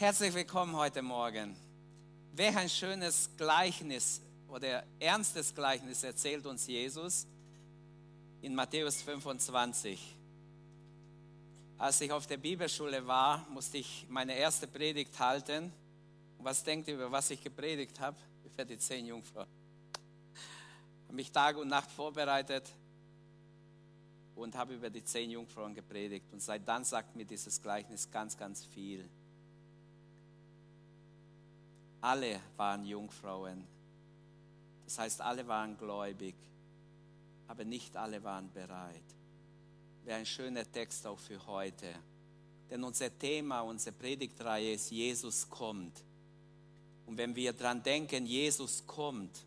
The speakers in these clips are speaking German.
Herzlich willkommen heute Morgen. Welch ein schönes Gleichnis oder ernstes Gleichnis erzählt uns Jesus in Matthäus 25. Als ich auf der Bibelschule war, musste ich meine erste Predigt halten. Was denkt ihr, über was ich gepredigt habe? Über die zehn Jungfrauen. Ich habe mich Tag und Nacht vorbereitet und habe über die zehn Jungfrauen gepredigt. Und seit dann sagt mir dieses Gleichnis ganz, ganz viel. Alle waren Jungfrauen. Das heißt, alle waren gläubig, aber nicht alle waren bereit. Wäre ein schöner Text auch für heute. Denn unser Thema, unsere Predigtreihe ist Jesus kommt. Und wenn wir daran denken, Jesus kommt,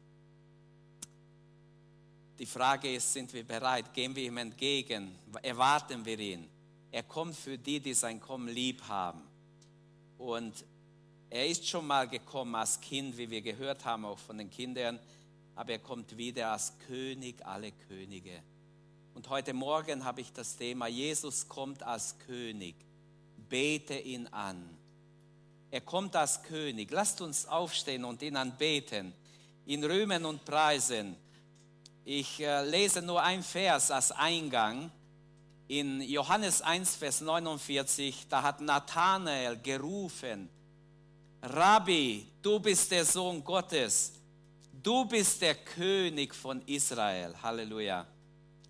die Frage ist, sind wir bereit? Gehen wir ihm entgegen? Erwarten wir ihn? Er kommt für die, die sein Kommen lieb haben. Und er ist schon mal gekommen als Kind, wie wir gehört haben, auch von den Kindern, aber er kommt wieder als König aller Könige. Und heute Morgen habe ich das Thema, Jesus kommt als König. Bete ihn an. Er kommt als König. Lasst uns aufstehen und ihn anbeten, ihn rühmen und preisen. Ich äh, lese nur ein Vers als Eingang. In Johannes 1, Vers 49, da hat Nathanael gerufen, Rabbi, du bist der Sohn Gottes, du bist der König von Israel. Halleluja.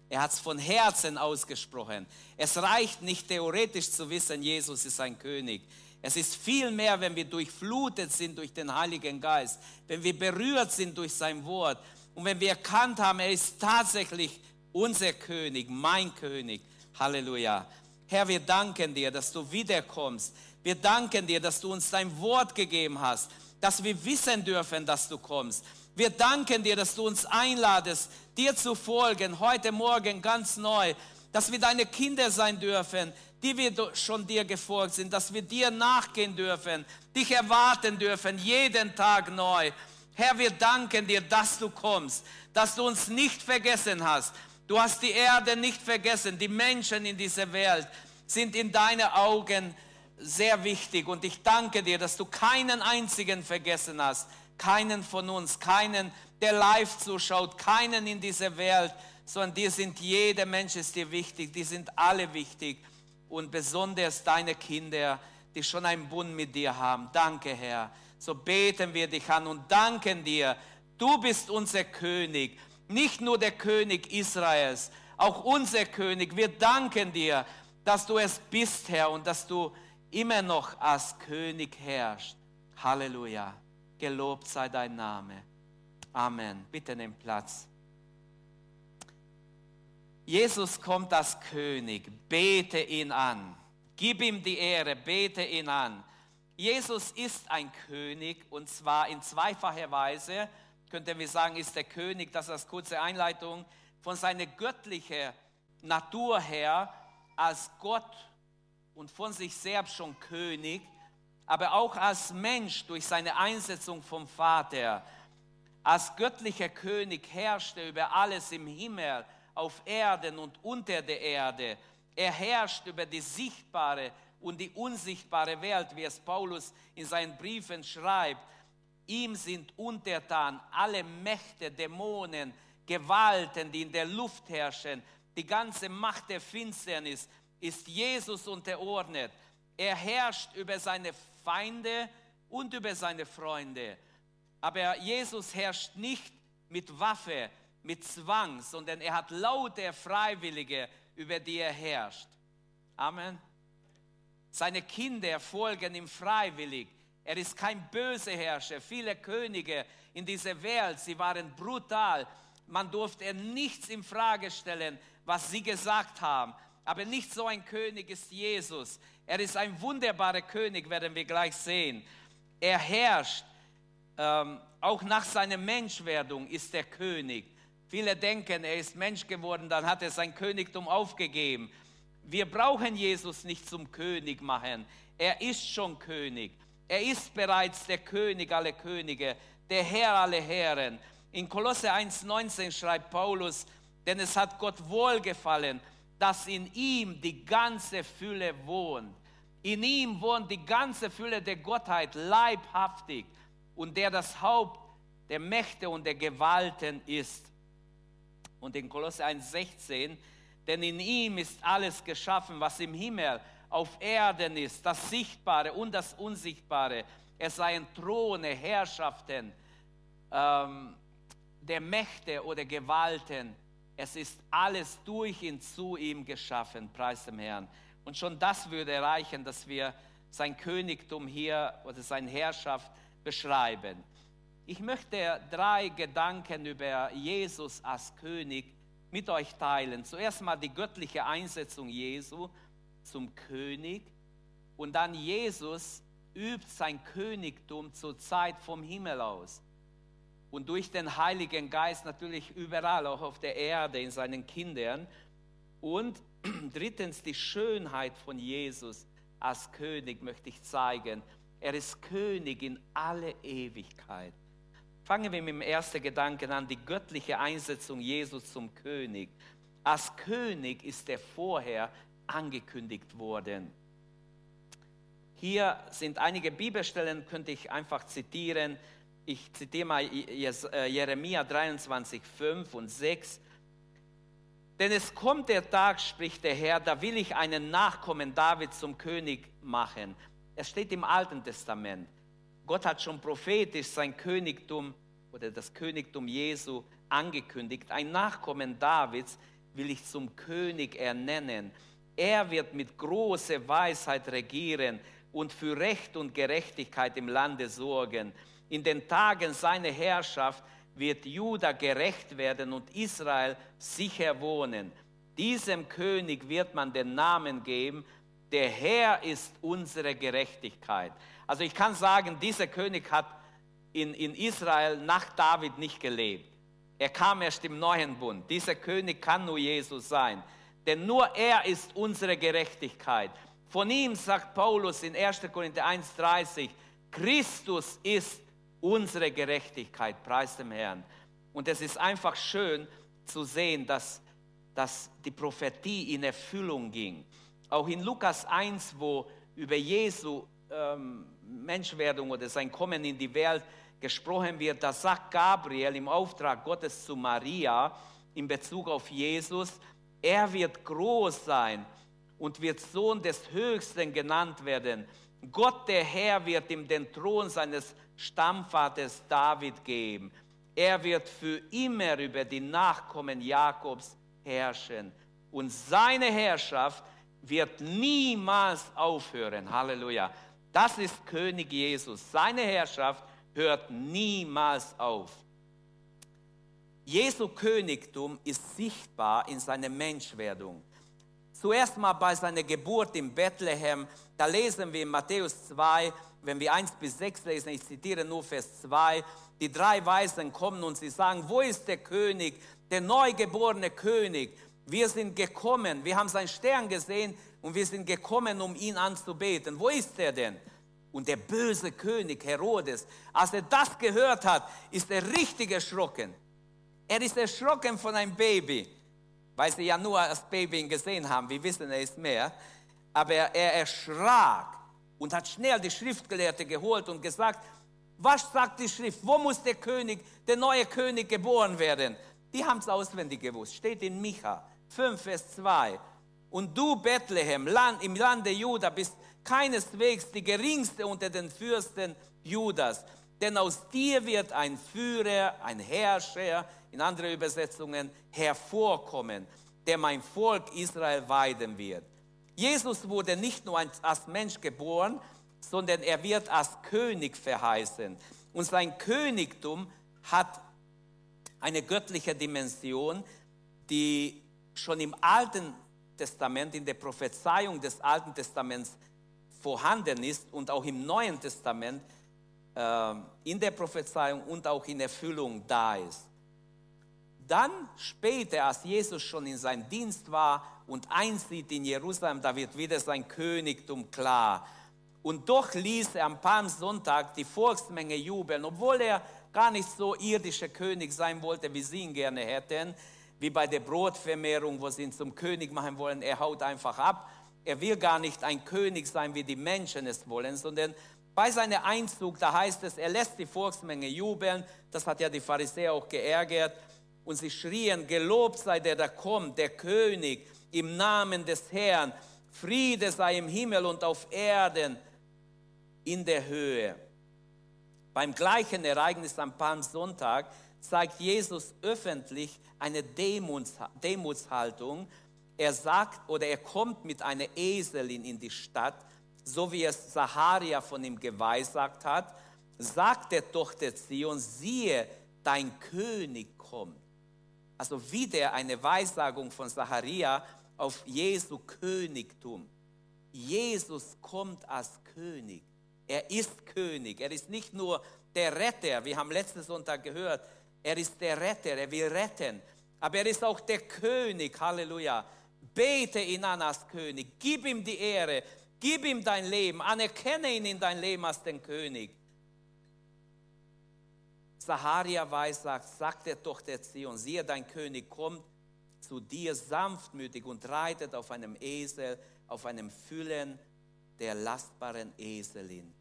Er hat es von Herzen ausgesprochen. Es reicht nicht theoretisch zu wissen, Jesus ist ein König. Es ist viel mehr, wenn wir durchflutet sind durch den Heiligen Geist, wenn wir berührt sind durch sein Wort und wenn wir erkannt haben, er ist tatsächlich unser König, mein König. Halleluja. Herr, wir danken dir, dass du wiederkommst. Wir danken dir, dass du uns dein Wort gegeben hast, dass wir wissen dürfen, dass du kommst. Wir danken dir, dass du uns einladest, dir zu folgen, heute Morgen ganz neu, dass wir deine Kinder sein dürfen, die wir schon dir gefolgt sind, dass wir dir nachgehen dürfen, dich erwarten dürfen, jeden Tag neu. Herr, wir danken dir, dass du kommst, dass du uns nicht vergessen hast. Du hast die Erde nicht vergessen. Die Menschen in dieser Welt sind in deinen Augen sehr wichtig. Und ich danke dir, dass du keinen einzigen vergessen hast. Keinen von uns, keinen, der live zuschaut, keinen in dieser Welt, sondern dir sind jeder Mensch ist dir wichtig. Die sind alle wichtig. Und besonders deine Kinder, die schon einen Bund mit dir haben. Danke, Herr so beten wir dich an und danken dir. Du bist unser König, nicht nur der König Israels, auch unser König. Wir danken dir, dass du es bist, Herr, und dass du immer noch als König herrschst. Halleluja. Gelobt sei dein Name. Amen. Bitte nimm Platz. Jesus kommt als König. Bete ihn an. Gib ihm die Ehre. Bete ihn an. Jesus ist ein König und zwar in zweifacher Weise, könnten wir sagen, ist der König, das ist als kurze Einleitung, von seiner göttlichen Natur her als Gott und von sich selbst schon König, aber auch als Mensch durch seine Einsetzung vom Vater. Als göttlicher König herrscht er über alles im Himmel, auf Erden und unter der Erde. Er herrscht über die sichtbare und die unsichtbare Welt, wie es Paulus in seinen Briefen schreibt. Ihm sind untertan alle Mächte, Dämonen, Gewalten, die in der Luft herrschen. Die ganze Macht der Finsternis ist Jesus unterordnet. Er herrscht über seine Feinde und über seine Freunde. Aber Jesus herrscht nicht mit Waffe, mit Zwang, sondern er hat laute Freiwillige, über die er herrscht. Amen. Seine Kinder folgen ihm freiwillig. Er ist kein böser Herrscher. Viele Könige in dieser Welt, sie waren brutal. Man durfte nichts in Frage stellen, was sie gesagt haben. Aber nicht so ein König ist Jesus. Er ist ein wunderbarer König, werden wir gleich sehen. Er herrscht. Ähm, auch nach seiner Menschwerdung ist er König. Viele denken, er ist Mensch geworden, dann hat er sein Königtum aufgegeben. Wir brauchen Jesus nicht zum König machen. Er ist schon König. Er ist bereits der König aller Könige, der Herr aller Herren. In Kolosse 1,19 schreibt Paulus, denn es hat Gott wohlgefallen, dass in ihm die ganze Fülle wohnt. In ihm wohnt die ganze Fülle der Gottheit leibhaftig und der das Haupt der Mächte und der Gewalten ist. Und in Kolosse 1,16, denn in ihm ist alles geschaffen, was im Himmel, auf Erden ist, das Sichtbare und das Unsichtbare. Es seien Throne, Herrschaften, ähm, der Mächte oder Gewalten. Es ist alles durch ihn zu ihm geschaffen, preis dem Herrn. Und schon das würde erreichen, dass wir sein Königtum hier oder seine Herrschaft beschreiben. Ich möchte drei Gedanken über Jesus als König mit euch teilen. Zuerst mal die göttliche Einsetzung Jesu zum König und dann Jesus übt sein Königtum zur Zeit vom Himmel aus und durch den Heiligen Geist natürlich überall, auch auf der Erde, in seinen Kindern. Und drittens die Schönheit von Jesus als König möchte ich zeigen. Er ist König in alle Ewigkeit. Fangen wir mit dem ersten Gedanken an, die göttliche Einsetzung Jesus zum König. Als König ist er vorher angekündigt worden. Hier sind einige Bibelstellen, könnte ich einfach zitieren. Ich zitiere mal äh, Jeremia 23, 5 und 6. Denn es kommt der Tag, spricht der Herr, da will ich einen Nachkommen David zum König machen. Es steht im Alten Testament. Gott hat schon prophetisch sein Königtum oder das Königtum Jesu angekündigt. Ein Nachkommen Davids will ich zum König ernennen. Er wird mit großer Weisheit regieren und für Recht und Gerechtigkeit im Lande sorgen. In den Tagen seiner Herrschaft wird Juda gerecht werden und Israel sicher wohnen. Diesem König wird man den Namen geben, der Herr ist unsere Gerechtigkeit. Also ich kann sagen, dieser König hat in, in Israel nach David nicht gelebt. Er kam erst im neuen Bund. Dieser König kann nur Jesus sein. Denn nur er ist unsere Gerechtigkeit. Von ihm sagt Paulus in 1. Korinther 1,30, Christus ist unsere Gerechtigkeit, preis dem Herrn. Und es ist einfach schön zu sehen, dass, dass die Prophetie in Erfüllung ging. Auch in Lukas 1, wo über Jesu ähm, Menschwerdung oder sein Kommen in die Welt gesprochen wird, da sagt Gabriel im Auftrag Gottes zu Maria in Bezug auf Jesus, er wird groß sein und wird Sohn des Höchsten genannt werden. Gott der Herr wird ihm den Thron seines Stammvaters David geben. Er wird für immer über die Nachkommen Jakobs herrschen. Und seine Herrschaft wird niemals aufhören. Halleluja. Das ist König Jesus. Seine Herrschaft hört niemals auf. Jesu Königtum ist sichtbar in seiner Menschwerdung. Zuerst mal bei seiner Geburt in Bethlehem, da lesen wir in Matthäus 2, wenn wir 1 bis 6 lesen, ich zitiere nur Vers 2, die drei Weisen kommen und sie sagen, wo ist der König, der neugeborene König? Wir sind gekommen, wir haben seinen Stern gesehen und wir sind gekommen, um ihn anzubeten. Wo ist er denn? Und der böse König Herodes, als er das gehört hat, ist er richtig erschrocken. Er ist erschrocken von einem Baby, weil sie ja nur das Baby ihn gesehen haben. Wir wissen, er ist mehr. Aber er erschrak und hat schnell die Schriftgelehrte geholt und gesagt, was sagt die Schrift? Wo muss der König, der neue König geboren werden? Die haben es auswendig gewusst. Steht in Micha 5, Vers 2. Und du, Bethlehem, Land, im Lande Juda, bist keineswegs die geringste unter den Fürsten Judas. Denn aus dir wird ein Führer, ein Herrscher, in anderen Übersetzungen, hervorkommen, der mein Volk Israel weiden wird. Jesus wurde nicht nur als Mensch geboren, sondern er wird als König verheißen. Und sein Königtum hat eine göttliche Dimension, die schon im Alten Testament, in der Prophezeiung des Alten Testaments vorhanden ist und auch im Neuen Testament äh, in der Prophezeiung und auch in Erfüllung da ist. Dann später, als Jesus schon in seinem Dienst war und einzieht in Jerusalem, da wird wieder sein Königtum klar. Und doch ließ er am Palmsonntag die Volksmenge jubeln, obwohl er gar nicht so irdischer König sein wollte, wie sie ihn gerne hätten, wie bei der Brotvermehrung, wo sie ihn zum König machen wollen. Er haut einfach ab er will gar nicht ein König sein, wie die Menschen es wollen, sondern bei seinem Einzug, da heißt es, er lässt die Volksmenge jubeln. Das hat ja die Pharisäer auch geärgert. Und sie schrien, gelobt sei der, der kommt, der König, im Namen des Herrn. Friede sei im Himmel und auf Erden in der Höhe. Beim gleichen Ereignis am Palmsonntag zeigt Jesus öffentlich eine Demutshaltung. Er sagt oder er kommt mit einer Eselin in die Stadt, so wie es Saharia von ihm geweissagt hat. Sagt der Tochter Zion, siehe, dein König kommt. Also wieder eine Weissagung von Saharia auf Jesu Königtum. Jesus kommt als König. Er ist König. Er ist nicht nur der Retter. Wir haben letzten Sonntag gehört, er ist der Retter. Er will retten. Aber er ist auch der König. Halleluja. Bete ihn an als König. Gib ihm die Ehre. Gib ihm dein Leben. Anerkenne ihn in dein Leben als den König. Saharia weiß, sagt, sagt der Tochter Zion, siehe, dein König kommt zu dir sanftmütig und reitet auf einem Esel, auf einem Füllen der lastbaren Eselin.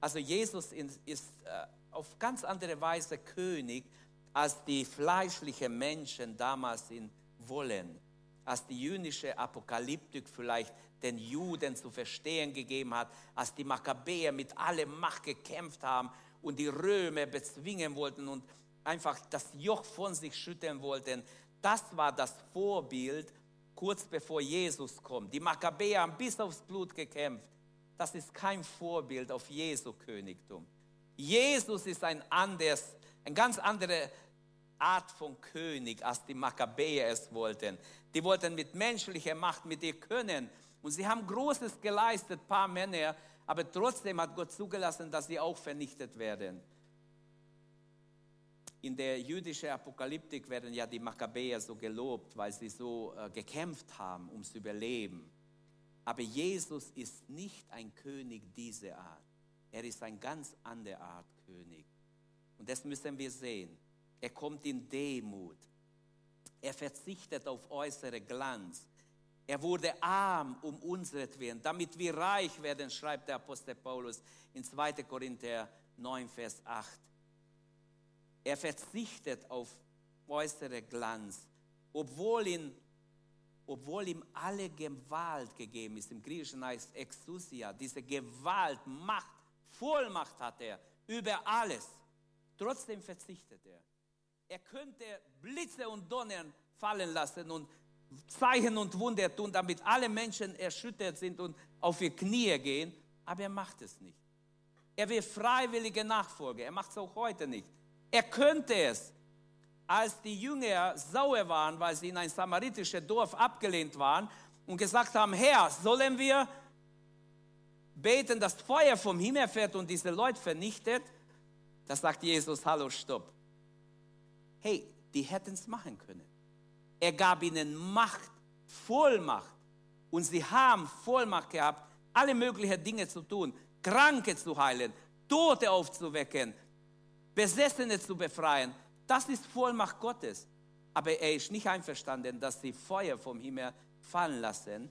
Also Jesus ist äh, auf ganz andere Weise König, als die fleischlichen Menschen damals in wollen, als die jüdische Apokalyptik vielleicht den Juden zu verstehen gegeben hat, als die Makkabäer mit aller Macht gekämpft haben und die Römer bezwingen wollten und einfach das Joch von sich schütteln wollten. Das war das Vorbild kurz bevor Jesus kommt. Die Makkabäer haben bis aufs Blut gekämpft das ist kein Vorbild auf Jesu Königtum. Jesus ist ein anderes, eine ganz andere Art von König, als die Makkabäer es wollten. Die wollten mit menschlicher Macht, mit ihr können. Und sie haben Großes geleistet, paar Männer, aber trotzdem hat Gott zugelassen, dass sie auch vernichtet werden. In der jüdischen Apokalyptik werden ja die Makkabäer so gelobt, weil sie so äh, gekämpft haben ums Überleben. Aber Jesus ist nicht ein König dieser Art. Er ist ein ganz andere Art König. Und das müssen wir sehen. Er kommt in Demut. Er verzichtet auf äußere Glanz. Er wurde arm um unseretwillen, damit wir reich werden, schreibt der Apostel Paulus in 2. Korinther 9, Vers 8. Er verzichtet auf äußere Glanz, obwohl ihn obwohl ihm alle Gewalt gegeben ist, im Griechischen heißt Exousia, diese Gewalt, Macht, Vollmacht hat er über alles. Trotzdem verzichtet er. Er könnte Blitze und Donnern fallen lassen und Zeichen und Wunder tun, damit alle Menschen erschüttert sind und auf ihr Knie gehen, aber er macht es nicht. Er will freiwillige Nachfolge, er macht es auch heute nicht. Er könnte es, als die Jünger sauer waren, weil sie in ein samaritisches Dorf abgelehnt waren und gesagt haben, Herr, sollen wir beten, dass Feuer vom Himmel fährt und diese Leute vernichtet? Da sagt Jesus, hallo, stopp. Hey, die hätten es machen können. Er gab ihnen Macht, Vollmacht. Und sie haben Vollmacht gehabt, alle möglichen Dinge zu tun, Kranke zu heilen, Tote aufzuwecken, Besessene zu befreien. Das ist Vollmacht Gottes. Aber er ist nicht einverstanden, dass sie Feuer vom Himmel fallen lassen,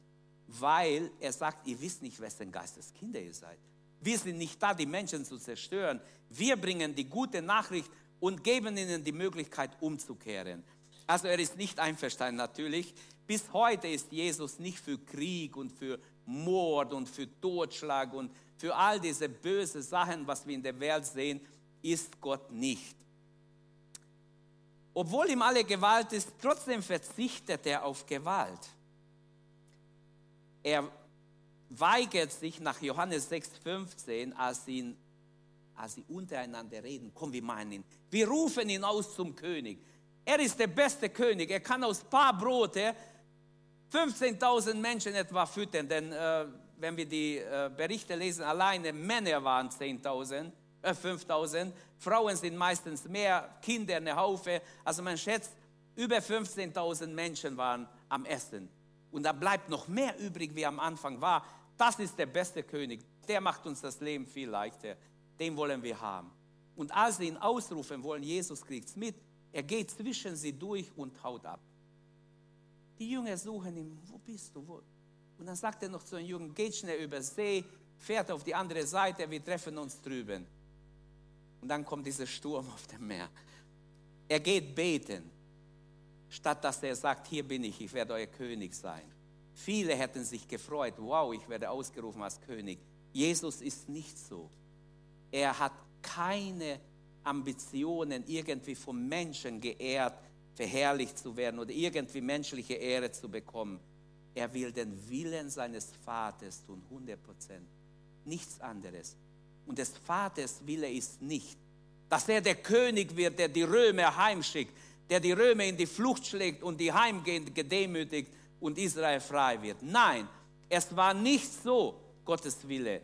weil er sagt, ihr wisst nicht, wessen Geistes Kinder ihr seid. Wir sind nicht da, die Menschen zu zerstören. Wir bringen die gute Nachricht und geben ihnen die Möglichkeit umzukehren. Also er ist nicht einverstanden natürlich. Bis heute ist Jesus nicht für Krieg und für Mord und für Totschlag und für all diese bösen Sachen, was wir in der Welt sehen, ist Gott nicht obwohl ihm alle Gewalt ist, trotzdem verzichtet er auf Gewalt. Er weigert sich nach Johannes 6,15, als, als sie untereinander reden, komm, wir meinen ihn, wir rufen ihn aus zum König. Er ist der beste König, er kann aus paar Brote 15.000 Menschen etwa füttern, denn äh, wenn wir die äh, Berichte lesen, alleine Männer waren 10.000 5000. Äh, Frauen sind meistens mehr, Kinder eine Haufe. Also man schätzt, über 15.000 Menschen waren am Essen. Und da bleibt noch mehr übrig, wie am Anfang war. Das ist der beste König. Der macht uns das Leben viel leichter. Den wollen wir haben. Und als sie ihn ausrufen wollen, Jesus kriegt es mit, er geht zwischen sie durch und haut ab. Die Jünger suchen ihn, wo bist du? Wo? Und dann sagt er noch zu einem Jungen, geht schnell über See, fährt auf die andere Seite, wir treffen uns drüben. Und dann kommt dieser Sturm auf dem Meer. Er geht beten, statt dass er sagt, hier bin ich, ich werde euer König sein. Viele hätten sich gefreut, wow, ich werde ausgerufen als König. Jesus ist nicht so. Er hat keine Ambitionen, irgendwie vom Menschen geehrt, verherrlicht zu werden oder irgendwie menschliche Ehre zu bekommen. Er will den Willen seines Vaters tun, 100 Prozent. Nichts anderes. Und des Vaters Wille ist nicht, dass er der König wird, der die Römer heimschickt, der die Römer in die Flucht schlägt und die heimgehen gedemütigt und Israel frei wird. Nein, es war nicht so Gottes Wille.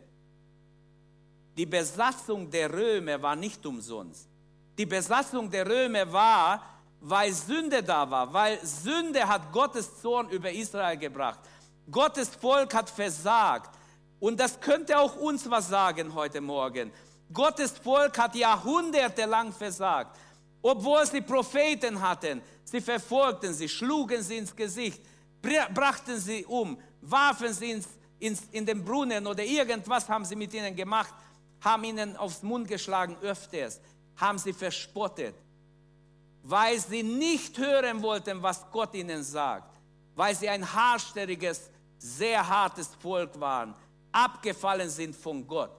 Die Besatzung der Römer war nicht umsonst. Die Besatzung der Römer war, weil Sünde da war, weil Sünde hat Gottes Zorn über Israel gebracht. Gottes Volk hat versagt. Und das könnte auch uns was sagen heute Morgen. Gottes Volk hat jahrhundertelang versagt. Obwohl sie Propheten hatten, sie verfolgten sie, schlugen sie ins Gesicht, brachten sie um, warfen sie ins, ins, in den Brunnen oder irgendwas haben sie mit ihnen gemacht, haben ihnen aufs Mund geschlagen öfters, haben sie verspottet, weil sie nicht hören wollten, was Gott ihnen sagt, weil sie ein haarstelliges, sehr hartes Volk waren, abgefallen sind von Gott.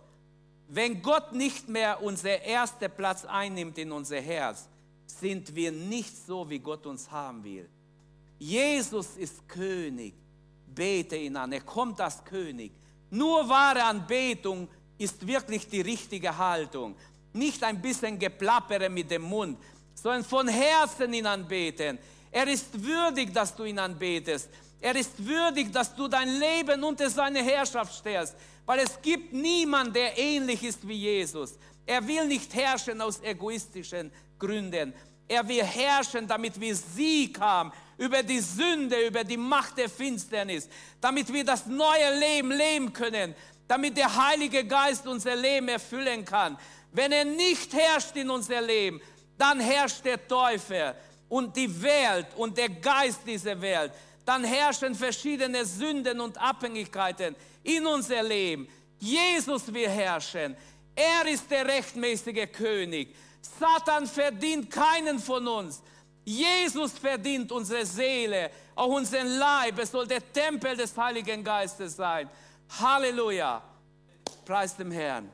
Wenn Gott nicht mehr unser erster Platz einnimmt in unser Herz, sind wir nicht so, wie Gott uns haben will. Jesus ist König. Bete ihn an. Er kommt als König. Nur wahre Anbetung ist wirklich die richtige Haltung. Nicht ein bisschen Geplappere mit dem Mund, sondern von Herzen ihn anbeten. Er ist würdig, dass du ihn anbetest. Er ist würdig, dass du dein Leben unter seine Herrschaft stellst, weil es gibt niemanden, der ähnlich ist wie Jesus. Er will nicht herrschen aus egoistischen Gründen. Er will herrschen, damit wir Sieg haben über die Sünde, über die Macht der Finsternis, damit wir das neue Leben leben können, damit der Heilige Geist unser Leben erfüllen kann. Wenn er nicht herrscht in unser Leben, dann herrscht der Teufel und die Welt und der Geist dieser Welt dann herrschen verschiedene Sünden und Abhängigkeiten in unser Leben. Jesus will herrschen. Er ist der rechtmäßige König. Satan verdient keinen von uns. Jesus verdient unsere Seele, auch unseren Leib. Es soll der Tempel des Heiligen Geistes sein. Halleluja. Preis dem Herrn.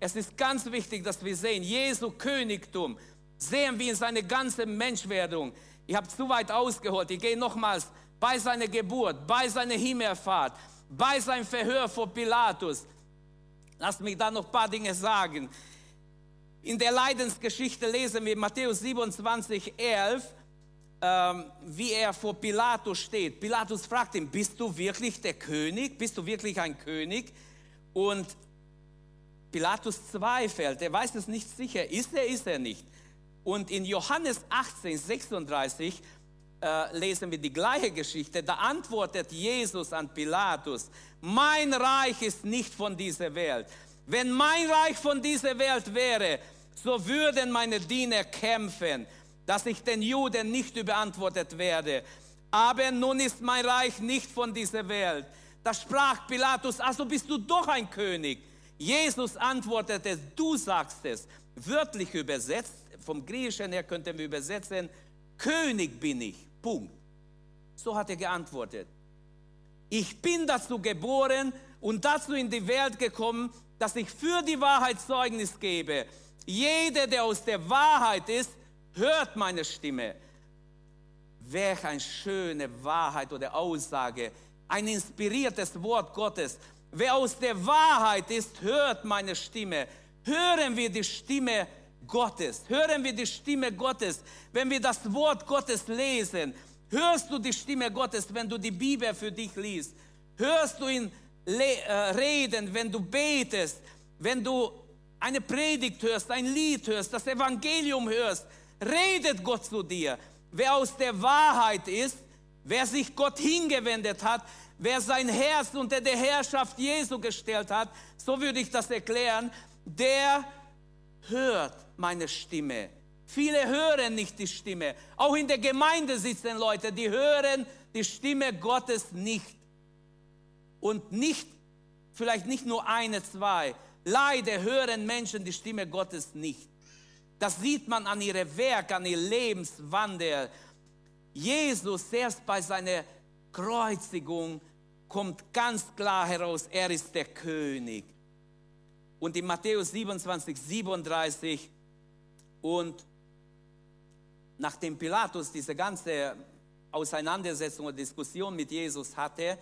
Es ist ganz wichtig, dass wir sehen, Jesu Königtum sehen wir in seine ganze Menschwerdung. Ich habe zu weit ausgeholt. Ich gehe nochmals bei seiner Geburt, bei seiner Himmelfahrt, bei seinem Verhör vor Pilatus. Lass mich da noch ein paar Dinge sagen. In der Leidensgeschichte lesen wir Matthäus 27, 11, ähm, wie er vor Pilatus steht. Pilatus fragt ihn, bist du wirklich der König? Bist du wirklich ein König? Und Pilatus zweifelt, er weiß es nicht sicher, ist er, ist er nicht. Und in Johannes 18, 36 äh, lesen wir die gleiche Geschichte. Da antwortet Jesus an Pilatus, mein Reich ist nicht von dieser Welt. Wenn mein Reich von dieser Welt wäre, so würden meine Diener kämpfen, dass ich den Juden nicht überantwortet werde. Aber nun ist mein Reich nicht von dieser Welt. Da sprach Pilatus, also bist du doch ein König. Jesus antwortete, du sagst es. Wörtlich übersetzt, vom Griechischen her könnten wir übersetzen, König bin ich. Punkt. So hat er geantwortet. Ich bin dazu geboren und dazu in die Welt gekommen, dass ich für die Wahrheit Zeugnis gebe. Jeder, der aus der Wahrheit ist, hört meine Stimme. Welch eine schöne Wahrheit oder Aussage, ein inspiriertes Wort Gottes. Wer aus der Wahrheit ist, hört meine Stimme. Hören wir die Stimme Gottes. Hören wir die Stimme Gottes, wenn wir das Wort Gottes lesen. Hörst du die Stimme Gottes, wenn du die Bibel für dich liest? Hörst du ihn äh, reden, wenn du betest, wenn du eine Predigt hörst, ein Lied hörst, das Evangelium hörst? Redet Gott zu dir. Wer aus der Wahrheit ist, wer sich Gott hingewendet hat, wer sein Herz unter der Herrschaft Jesu gestellt hat, so würde ich das erklären, der hört meine Stimme. Viele hören nicht die Stimme. Auch in der Gemeinde sitzen Leute, die hören die Stimme Gottes nicht. Und nicht, vielleicht nicht nur eine, zwei. Leider hören Menschen die Stimme Gottes nicht. Das sieht man an ihrem Werk, an ihrem Lebenswandel. Jesus erst bei seiner Kreuzigung kommt ganz klar heraus, er ist der König. Und in Matthäus 27, 37 und nachdem Pilatus diese ganze Auseinandersetzung und Diskussion mit Jesus hatte,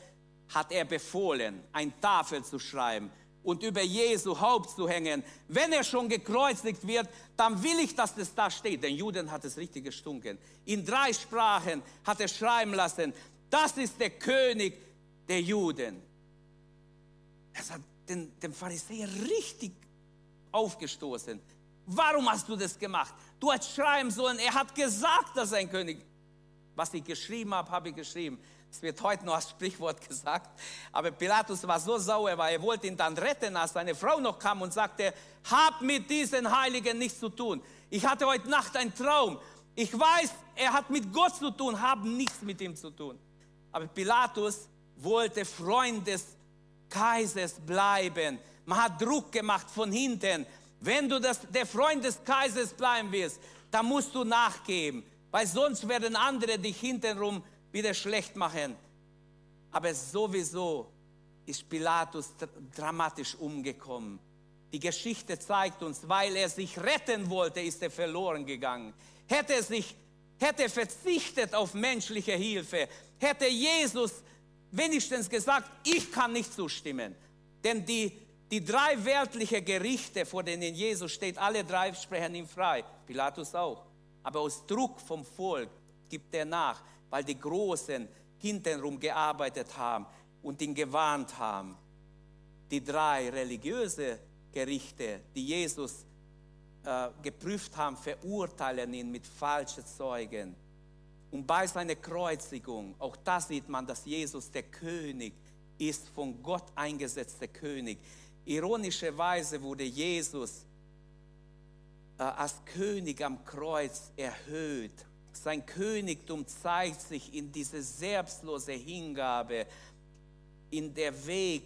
hat er befohlen, ein Tafel zu schreiben und über Jesu Haupt zu hängen. Wenn er schon gekreuzigt wird, dann will ich, dass das da steht. Den Juden hat es richtig gestunken. In drei Sprachen hat er schreiben lassen, das ist der König der Juden. Das hat den, den Pharisäer richtig aufgestoßen. Warum hast du das gemacht? Du hast schreiben sollen, er hat gesagt, dass ein König. Was ich geschrieben habe, habe ich geschrieben. Es wird heute noch als Sprichwort gesagt. Aber Pilatus war so sauer, weil er wollte ihn dann retten, als seine Frau noch kam und sagte, hab mit diesen Heiligen nichts zu tun. Ich hatte heute Nacht einen Traum. Ich weiß, er hat mit Gott zu tun, haben nichts mit ihm zu tun. Aber Pilatus wollte Freund des Kaisers bleiben. Man hat Druck gemacht von hinten. Wenn du das, der Freund des Kaisers bleiben willst, dann musst du nachgeben, weil sonst werden andere dich hintenrum wieder schlecht machen. Aber sowieso ist Pilatus dramatisch umgekommen. Die Geschichte zeigt uns, weil er sich retten wollte, ist er verloren gegangen. Hätte er sich, hätte verzichtet auf menschliche Hilfe, hätte Jesus wenigstens gesagt, ich kann nicht zustimmen. Denn die, die drei weltlichen Gerichte, vor denen Jesus steht, alle drei sprechen ihm frei. Pilatus auch. Aber aus Druck vom Volk gibt er nach, weil die Großen hintenrum gearbeitet haben und ihn gewarnt haben. Die drei religiöse Gerichte, die Jesus äh, geprüft haben, verurteilen ihn mit falschen Zeugen. Und bei seiner Kreuzigung, auch da sieht man, dass Jesus der König ist, von Gott eingesetzter König. Ironischerweise wurde Jesus äh, als König am Kreuz erhöht. Sein Königtum zeigt sich in diese selbstlose Hingabe, in der Weg,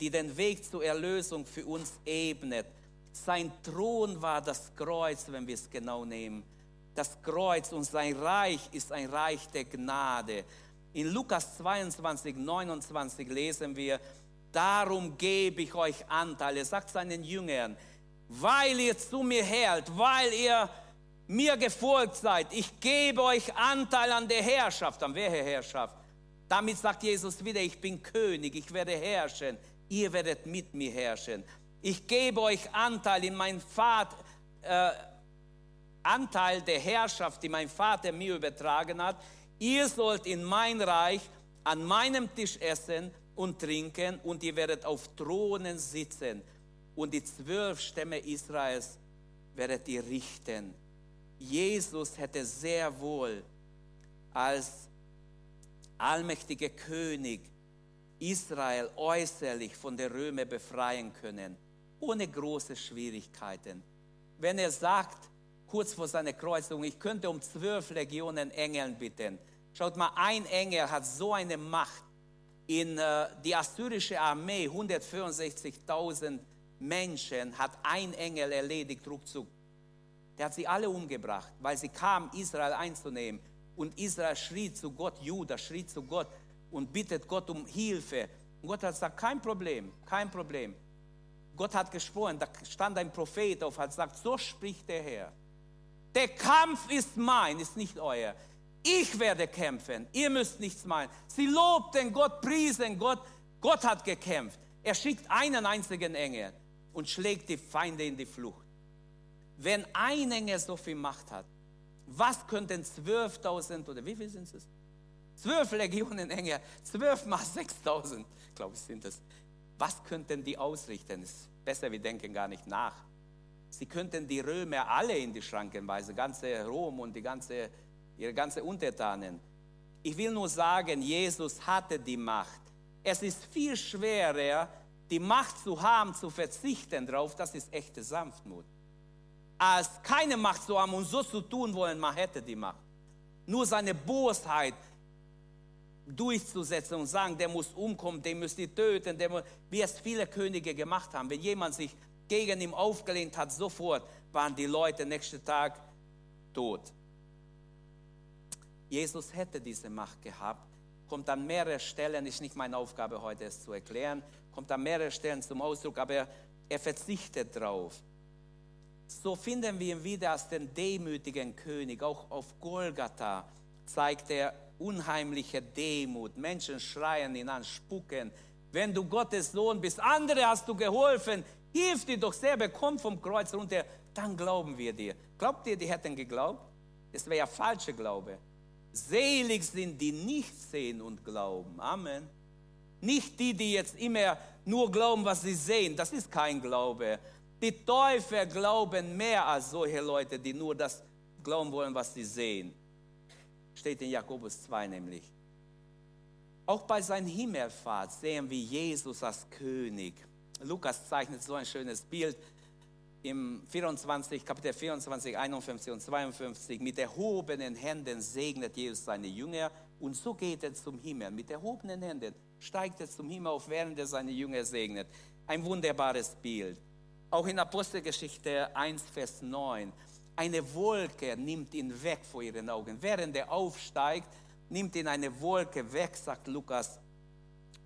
die den Weg zur Erlösung für uns ebnet. Sein Thron war das Kreuz, wenn wir es genau nehmen das Kreuz und sein Reich ist ein Reich der Gnade. In Lukas 22, 29 lesen wir, darum gebe ich euch Anteil. Er sagt seinen Jüngern, weil ihr zu mir hält, weil ihr mir gefolgt seid, ich gebe euch Anteil an der Herrschaft. An welcher Herrschaft? Damit sagt Jesus wieder, ich bin König, ich werde herrschen, ihr werdet mit mir herrschen. Ich gebe euch Anteil in mein Vater. Äh, Anteil der Herrschaft, die mein Vater mir übertragen hat. Ihr sollt in mein Reich an meinem Tisch essen und trinken und ihr werdet auf Thronen sitzen und die zwölf Stämme Israels werdet ihr richten. Jesus hätte sehr wohl als allmächtiger König Israel äußerlich von der Römer befreien können, ohne große Schwierigkeiten. Wenn er sagt, kurz vor seiner Kreuzung, ich könnte um zwölf Legionen Engeln bitten. Schaut mal, ein Engel hat so eine Macht. In äh, die assyrische Armee, 164.000 Menschen, hat ein Engel erledigt, ruckzuck. Der hat sie alle umgebracht, weil sie kamen, Israel einzunehmen. Und Israel schrie zu Gott, Judah schrie zu Gott und bittet Gott um Hilfe. Und Gott hat gesagt, kein Problem, kein Problem. Gott hat gesprochen, da stand ein Prophet auf, hat gesagt, so spricht der Herr. Der Kampf ist mein, ist nicht euer. Ich werde kämpfen, ihr müsst nichts meinen. Sie lobten Gott, priesen Gott. Gott hat gekämpft. Er schickt einen einzigen Engel und schlägt die Feinde in die Flucht. Wenn ein Engel so viel Macht hat, was könnten 12.000 oder wie viel sind es? Zwölf Legionen Engel, zwölf mal 6.000, glaube ich, sind es. Was könnten die ausrichten? Ist besser, wir denken gar nicht nach. Sie könnten die Römer alle in die Schranken weisen, ganze Rom und die ganze, ihre ganze Untertanen. Ich will nur sagen, Jesus hatte die Macht. Es ist viel schwerer, die Macht zu haben, zu verzichten darauf, das ist echte Sanftmut. Als keine Macht zu haben und so zu tun wollen, man hätte die Macht. Nur seine Bosheit durchzusetzen und sagen, der muss umkommen, den müsst ihr töten, der muss, wie es viele Könige gemacht haben. Wenn jemand sich gegen ihn aufgelehnt hat, sofort waren die Leute nächsten Tag tot. Jesus hätte diese Macht gehabt, kommt an mehreren Stellen, ist nicht meine Aufgabe heute es zu erklären, kommt an mehreren Stellen zum Ausdruck, aber er, er verzichtet drauf. So finden wir ihn wieder als den demütigen König. Auch auf Golgatha zeigt er unheimliche Demut. Menschen schreien ihn an, spucken. Wenn du Gottes Sohn bist, andere hast du geholfen, hilf dir doch selber, komm vom Kreuz runter, dann glauben wir dir. Glaubt ihr, die hätten geglaubt? Das wäre ja falscher Glaube. Selig sind die nicht sehen und glauben. Amen. Nicht die, die jetzt immer nur glauben, was sie sehen. Das ist kein Glaube. Die Täufer glauben mehr als solche Leute, die nur das glauben wollen, was sie sehen. Steht in Jakobus 2 nämlich. Auch bei seiner Himmelfahrt sehen wir Jesus als König. Lukas zeichnet so ein schönes Bild im 24, Kapitel 24, 51 und 52. Mit erhobenen Händen segnet Jesus seine Jünger und so geht er zum Himmel. Mit erhobenen Händen steigt er zum Himmel auf, während er seine Jünger segnet. Ein wunderbares Bild. Auch in Apostelgeschichte 1, Vers 9. Eine Wolke nimmt ihn weg vor ihren Augen. Während er aufsteigt, nimmt ihn eine Wolke weg, sagt Lukas.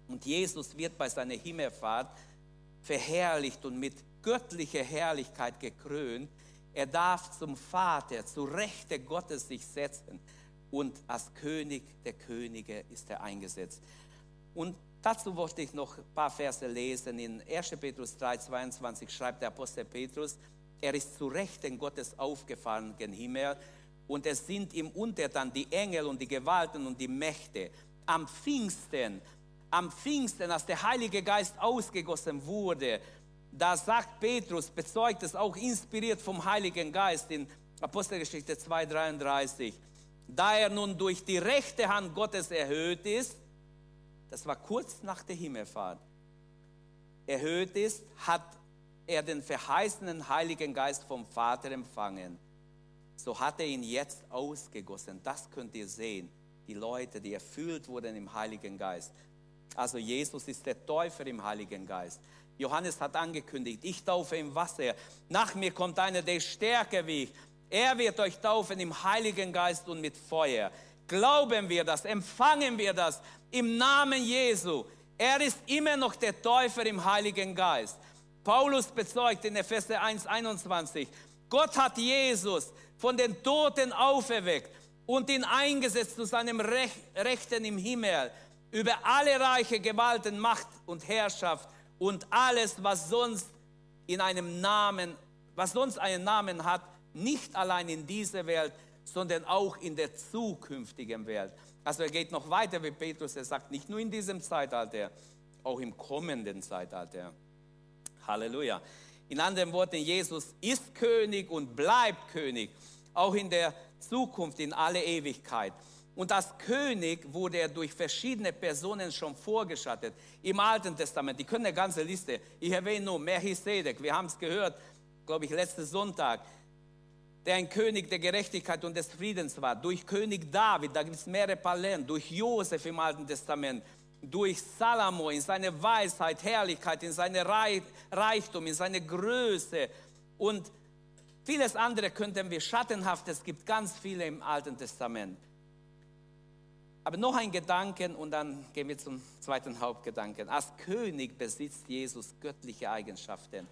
Und Jesus wird bei seiner Himmelfahrt verherrlicht und mit göttlicher Herrlichkeit gekrönt. Er darf zum Vater, zu Rechte Gottes sich setzen und als König der Könige ist er eingesetzt. Und dazu wollte ich noch ein paar Verse lesen. In 1. Petrus 3, 22 schreibt der Apostel Petrus, er ist zu Rechten Gottes aufgefahren gen Himmel und es sind ihm untertan die Engel und die Gewalten und die Mächte. Am Pfingsten, am Pfingsten, als der Heilige Geist ausgegossen wurde, da sagt Petrus, bezeugt es auch inspiriert vom Heiligen Geist in Apostelgeschichte 2,33, da er nun durch die rechte Hand Gottes erhöht ist, das war kurz nach der Himmelfahrt, erhöht ist, hat er den verheißenen Heiligen Geist vom Vater empfangen. So hat er ihn jetzt ausgegossen. Das könnt ihr sehen. Die Leute, die erfüllt wurden im Heiligen Geist. Also Jesus ist der Täufer im Heiligen Geist. Johannes hat angekündigt, ich taufe im Wasser. Nach mir kommt einer, der stärker wie Er wird euch taufen im Heiligen Geist und mit Feuer. Glauben wir das, empfangen wir das im Namen Jesu. Er ist immer noch der Täufer im Heiligen Geist. Paulus bezeugt in Epheser 1,21, Gott hat Jesus von den Toten auferweckt und ihn eingesetzt zu seinem Rech Rechten im Himmel über alle Reiche, Gewalten, Macht und Herrschaft und alles, was sonst in einem Namen, was sonst einen Namen hat, nicht allein in dieser Welt, sondern auch in der zukünftigen Welt. Also er geht noch weiter wie Petrus, er sagt, nicht nur in diesem Zeitalter, auch im kommenden Zeitalter. Halleluja. In anderen Worten, Jesus ist König und bleibt König, auch in der Zukunft, in alle Ewigkeit. Und als König wurde er durch verschiedene Personen schon vorgeschattet. Im Alten Testament, die können eine ganze Liste. Ich erwähne nur Melchisedek, wir haben es gehört, glaube ich, letzten Sonntag, der ein König der Gerechtigkeit und des Friedens war. Durch König David, da gibt es mehrere Parallelen, durch Josef im Alten Testament, durch Salomo in seine Weisheit, Herrlichkeit, in seine Reichtum, in seine Größe und vieles andere könnten wir schattenhaft, es gibt ganz viele im Alten Testament. Aber noch ein Gedanken und dann gehen wir zum zweiten Hauptgedanken. Als König besitzt Jesus göttliche Eigenschaften.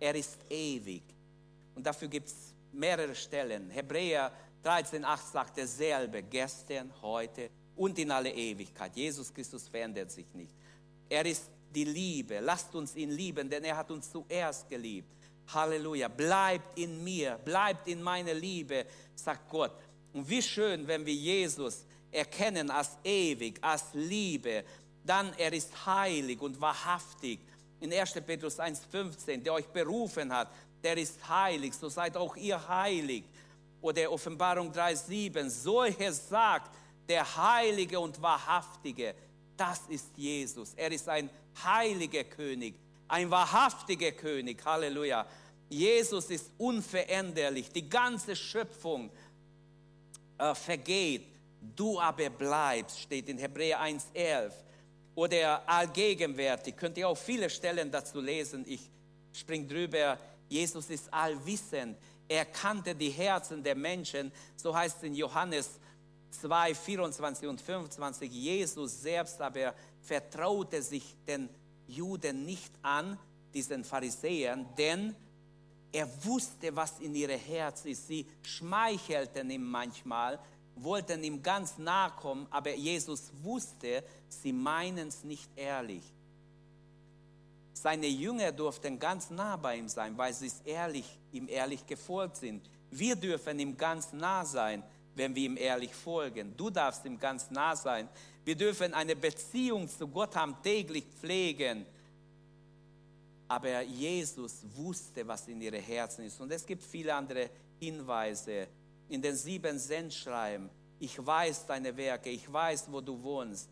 Er ist ewig. Und dafür gibt es mehrere Stellen. Hebräer 13,8 sagt derselbe, gestern, heute und in alle Ewigkeit. Jesus Christus verändert sich nicht. Er ist die Liebe. Lasst uns ihn lieben, denn er hat uns zuerst geliebt. Halleluja. Bleibt in mir, bleibt in meiner Liebe, sagt Gott. Und wie schön, wenn wir Jesus erkennen als ewig, als Liebe, dann er ist heilig und wahrhaftig. In 1. Petrus 1,15, der euch berufen hat, der ist heilig, so seid auch ihr heilig. Oder Offenbarung 3,7, solche sagt, der Heilige und Wahrhaftige, das ist Jesus. Er ist ein heiliger König, ein wahrhaftiger König. Halleluja. Jesus ist unveränderlich. Die ganze Schöpfung äh, vergeht. Du aber bleibst, steht in Hebräer 1,11. Oder allgegenwärtig, könnt ihr auch viele Stellen dazu lesen. Ich spring drüber. Jesus ist allwissend. Er kannte die Herzen der Menschen. So heißt es in Johannes 2, 24 und 25. Jesus selbst aber vertraute sich den Juden nicht an, diesen Pharisäern, denn er wusste, was in ihrem Herz ist. Sie schmeichelten ihm manchmal, wollten ihm ganz nahe kommen, aber Jesus wusste, sie meinen es nicht ehrlich. Seine Jünger durften ganz nah bei ihm sein, weil sie es ehrlich, ihm ehrlich gefolgt sind. Wir dürfen ihm ganz nah sein, wenn wir ihm ehrlich folgen. Du darfst ihm ganz nah sein. Wir dürfen eine Beziehung zu Gott haben, täglich pflegen. Aber Jesus wusste, was in ihren Herzen ist. Und es gibt viele andere Hinweise in den sieben Sendschreiben. Ich weiß deine Werke, ich weiß, wo du wohnst.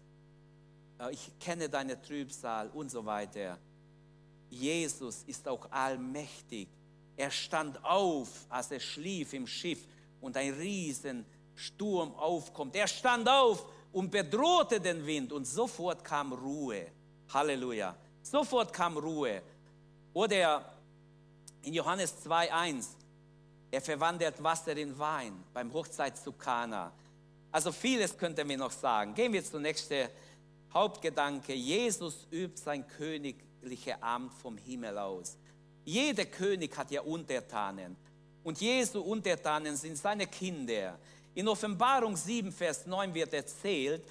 Äh, ich kenne deine Trübsal und so weiter. Jesus ist auch allmächtig. Er stand auf, als er schlief im Schiff und ein Riesensturm aufkommt. Er stand auf und bedrohte den Wind und sofort kam Ruhe. Halleluja. Sofort kam Ruhe. Oder in Johannes 2,1, er verwandelt Wasser in Wein beim Hochzeit zu Kana. Also vieles könnten wir noch sagen. Gehen wir zum nächsten Hauptgedanke. Jesus übt sein königliches Amt vom Himmel aus. Jeder König hat ja Untertanen. Und Jesu Untertanen sind seine Kinder. In Offenbarung 7, Vers 9 wird erzählt,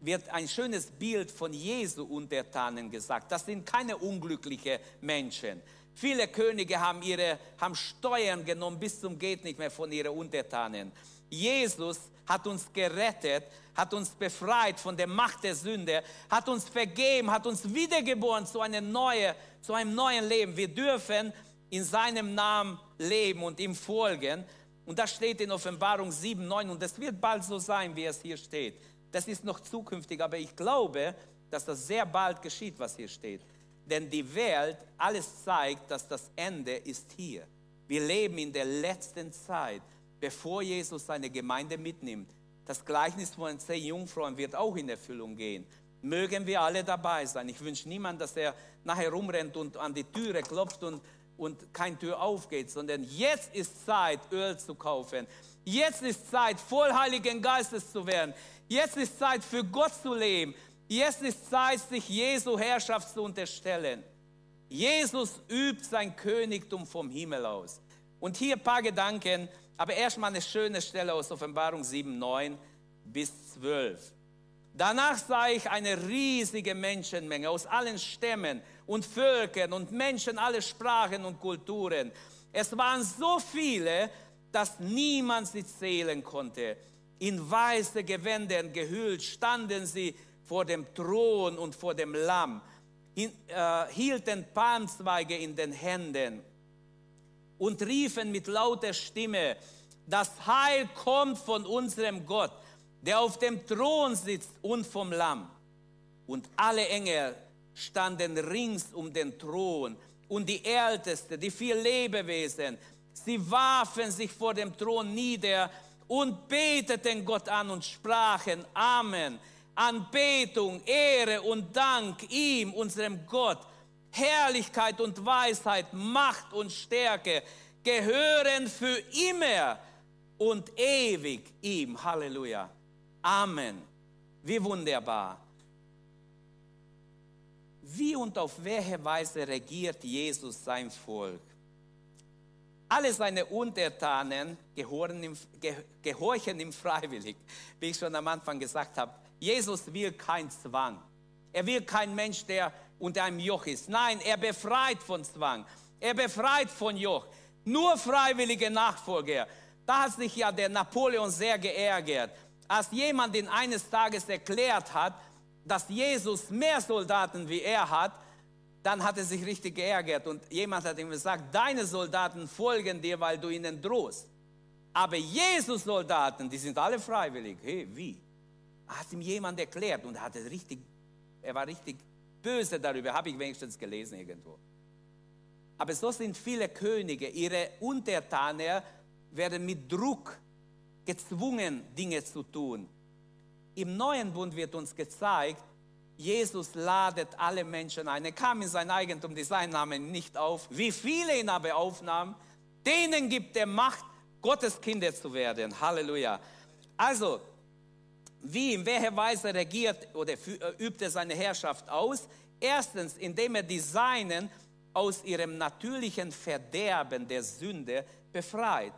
wird ein schönes Bild von Jesu Untertanen gesagt. Das sind keine unglücklichen Menschen. Viele Könige haben, ihre, haben Steuern genommen bis zum geht nicht mehr von ihren Untertanen. Jesus hat uns gerettet, hat uns befreit von der Macht der Sünde, hat uns vergeben, hat uns wiedergeboren zu, eine neue, zu einem neuen Leben. Wir dürfen in seinem Namen leben und ihm folgen. Und das steht in Offenbarung 7, 9 und es wird bald so sein, wie es hier steht. Das ist noch zukünftig, aber ich glaube, dass das sehr bald geschieht, was hier steht. Denn die Welt, alles zeigt, dass das Ende ist hier. Wir leben in der letzten Zeit, bevor Jesus seine Gemeinde mitnimmt. Das Gleichnis von den zehn Jungfrauen wird auch in Erfüllung gehen. Mögen wir alle dabei sein. Ich wünsche niemand, dass er nachher rumrennt und an die Türe klopft und, und keine Tür aufgeht, sondern jetzt ist Zeit, Öl zu kaufen. Jetzt ist Zeit, voll Heiligen Geistes zu werden. Jetzt ist Zeit für Gott zu leben. Jetzt ist Zeit, sich Jesu Herrschaft zu unterstellen. Jesus übt sein Königtum vom Himmel aus. Und hier ein paar Gedanken, aber erstmal eine schöne Stelle aus Offenbarung 7, 9 bis 12. Danach sah ich eine riesige Menschenmenge aus allen Stämmen und Völkern und Menschen aller Sprachen und Kulturen. Es waren so viele, dass niemand sie zählen konnte in weiße Gewänder gehüllt, standen sie vor dem Thron und vor dem Lamm, äh, hielten Palmzweige in den Händen und riefen mit lauter Stimme, das Heil kommt von unserem Gott, der auf dem Thron sitzt und vom Lamm. Und alle Engel standen rings um den Thron und die Ältesten, die vier Lebewesen, sie warfen sich vor dem Thron nieder und beteten Gott an und sprachen Amen. Anbetung, Ehre und Dank ihm, unserem Gott. Herrlichkeit und Weisheit, Macht und Stärke gehören für immer und ewig ihm. Halleluja. Amen. Wie wunderbar. Wie und auf welche Weise regiert Jesus sein Volk? Alle seine Untertanen gehorchen ihm, freiwillig. Wie ich schon am Anfang gesagt habe, Jesus will kein Zwang. Er will kein Mensch, der unter einem Joch ist. Nein, er befreit von Zwang. Er befreit von Joch. Nur freiwillige Nachfolger. Da hat sich ja der Napoleon sehr geärgert, als jemand ihn eines Tages erklärt hat, dass Jesus mehr Soldaten wie er hat, dann hat er sich richtig geärgert und jemand hat ihm gesagt, deine Soldaten folgen dir, weil du ihnen drohst. Aber Jesus Soldaten, die sind alle freiwillig. Hey, wie? Hat ihm jemand erklärt und hat es richtig, er war richtig böse darüber, habe ich wenigstens gelesen irgendwo. Aber so sind viele Könige, ihre Untertanen werden mit Druck gezwungen, Dinge zu tun. im neuen Bund wird uns gezeigt, Jesus ladet alle Menschen ein. Er kam in sein Eigentum, die seinen Namen nicht auf. Wie viele ihn aber aufnahmen, denen gibt er Macht, Gottes Kinder zu werden. Halleluja. Also, wie, in welcher Weise regiert oder äh, übt er seine Herrschaft aus? Erstens, indem er die Seinen aus ihrem natürlichen Verderben der Sünde befreit.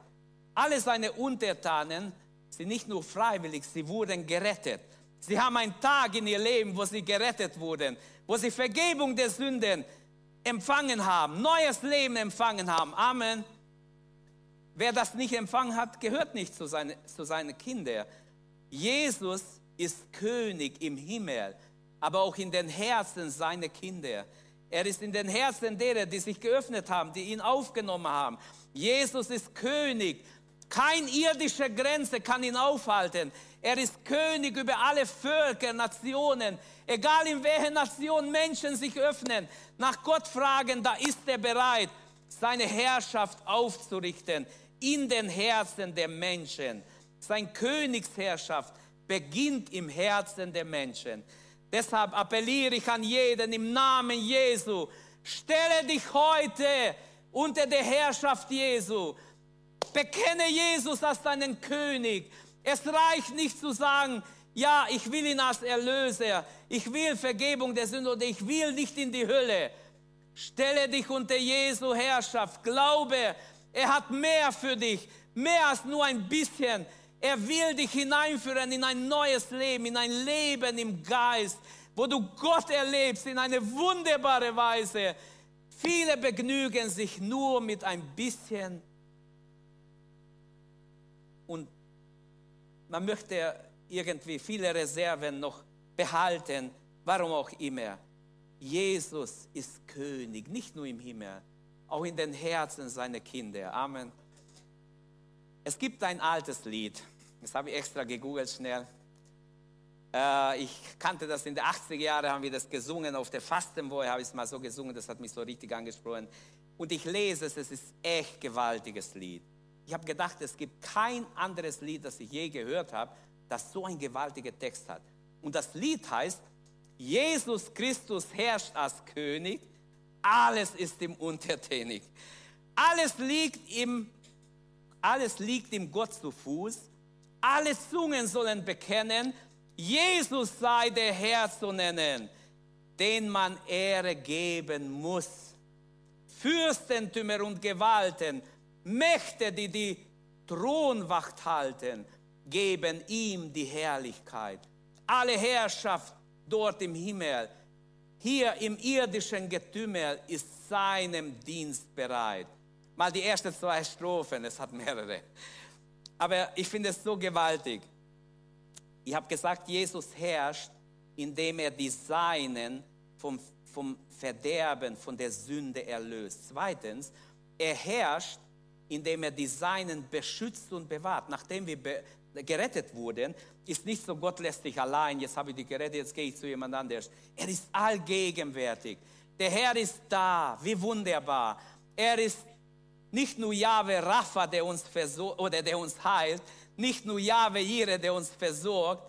Alle seine Untertanen sind nicht nur freiwillig, sie wurden gerettet. Sie haben einen Tag in ihr Leben, wo sie gerettet wurden, wo sie Vergebung der Sünden empfangen haben, neues Leben empfangen haben. Amen. Wer das nicht empfangen hat, gehört nicht zu, seine, zu seinen Kindern. Jesus ist König im Himmel, aber auch in den Herzen seiner Kinder. Er ist in den Herzen derer, die sich geöffnet haben, die ihn aufgenommen haben. Jesus ist König. Kein irdische Grenze kann ihn aufhalten. Er ist König über alle Völker, Nationen. Egal in welcher Nation Menschen sich öffnen, nach Gott fragen, da ist er bereit, seine Herrschaft aufzurichten in den Herzen der Menschen. Seine Königsherrschaft beginnt im Herzen der Menschen. Deshalb appelliere ich an jeden im Namen Jesu, stelle dich heute unter der Herrschaft Jesu. Bekenne Jesus als deinen König. Es reicht nicht zu sagen, ja, ich will ihn als Erlöser, ich will Vergebung der Sünde oder ich will nicht in die Hölle. Stelle dich unter Jesu Herrschaft. Glaube, er hat mehr für dich, mehr als nur ein bisschen. Er will dich hineinführen in ein neues Leben, in ein Leben im Geist, wo du Gott erlebst in eine wunderbare Weise. Viele begnügen sich nur mit ein bisschen und man möchte irgendwie viele Reserven noch behalten, warum auch immer. Jesus ist König, nicht nur im Himmel, auch in den Herzen seiner Kinder. Amen. Es gibt ein altes Lied, das habe ich extra gegoogelt schnell. Äh, ich kannte das in den 80er Jahren, haben wir das gesungen, auf der Fastenwoche habe ich es mal so gesungen, das hat mich so richtig angesprochen. Und ich lese es, es ist echt gewaltiges Lied. Ich habe gedacht, es gibt kein anderes Lied, das ich je gehört habe, das so einen gewaltigen Text hat. Und das Lied heißt, Jesus Christus herrscht als König, alles ist ihm untertänig. Alles liegt ihm, alles liegt ihm Gott zu Fuß. Alle Zungen sollen bekennen, Jesus sei der Herr zu nennen, den man Ehre geben muss. Fürstentümer und Gewalten, Mächte, die die Thronwacht halten, geben ihm die Herrlichkeit. Alle Herrschaft dort im Himmel, hier im irdischen Getümmel ist seinem Dienst bereit. Mal die ersten zwei Strophen, es hat mehrere. Aber ich finde es so gewaltig. Ich habe gesagt, Jesus herrscht, indem er die Seinen vom, vom Verderben, von der Sünde erlöst. Zweitens, er herrscht, indem er die Seinen beschützt und bewahrt. Nachdem wir gerettet wurden, ist nicht so, Gott lässt dich allein, jetzt habe ich dich gerettet, jetzt gehe ich zu jemand anders. Er ist allgegenwärtig. Der Herr ist da, wie wunderbar. Er ist nicht nur Jahwe Rapha, der uns versorgt oder der uns heilt, nicht nur Jahwe Ire, der uns versorgt,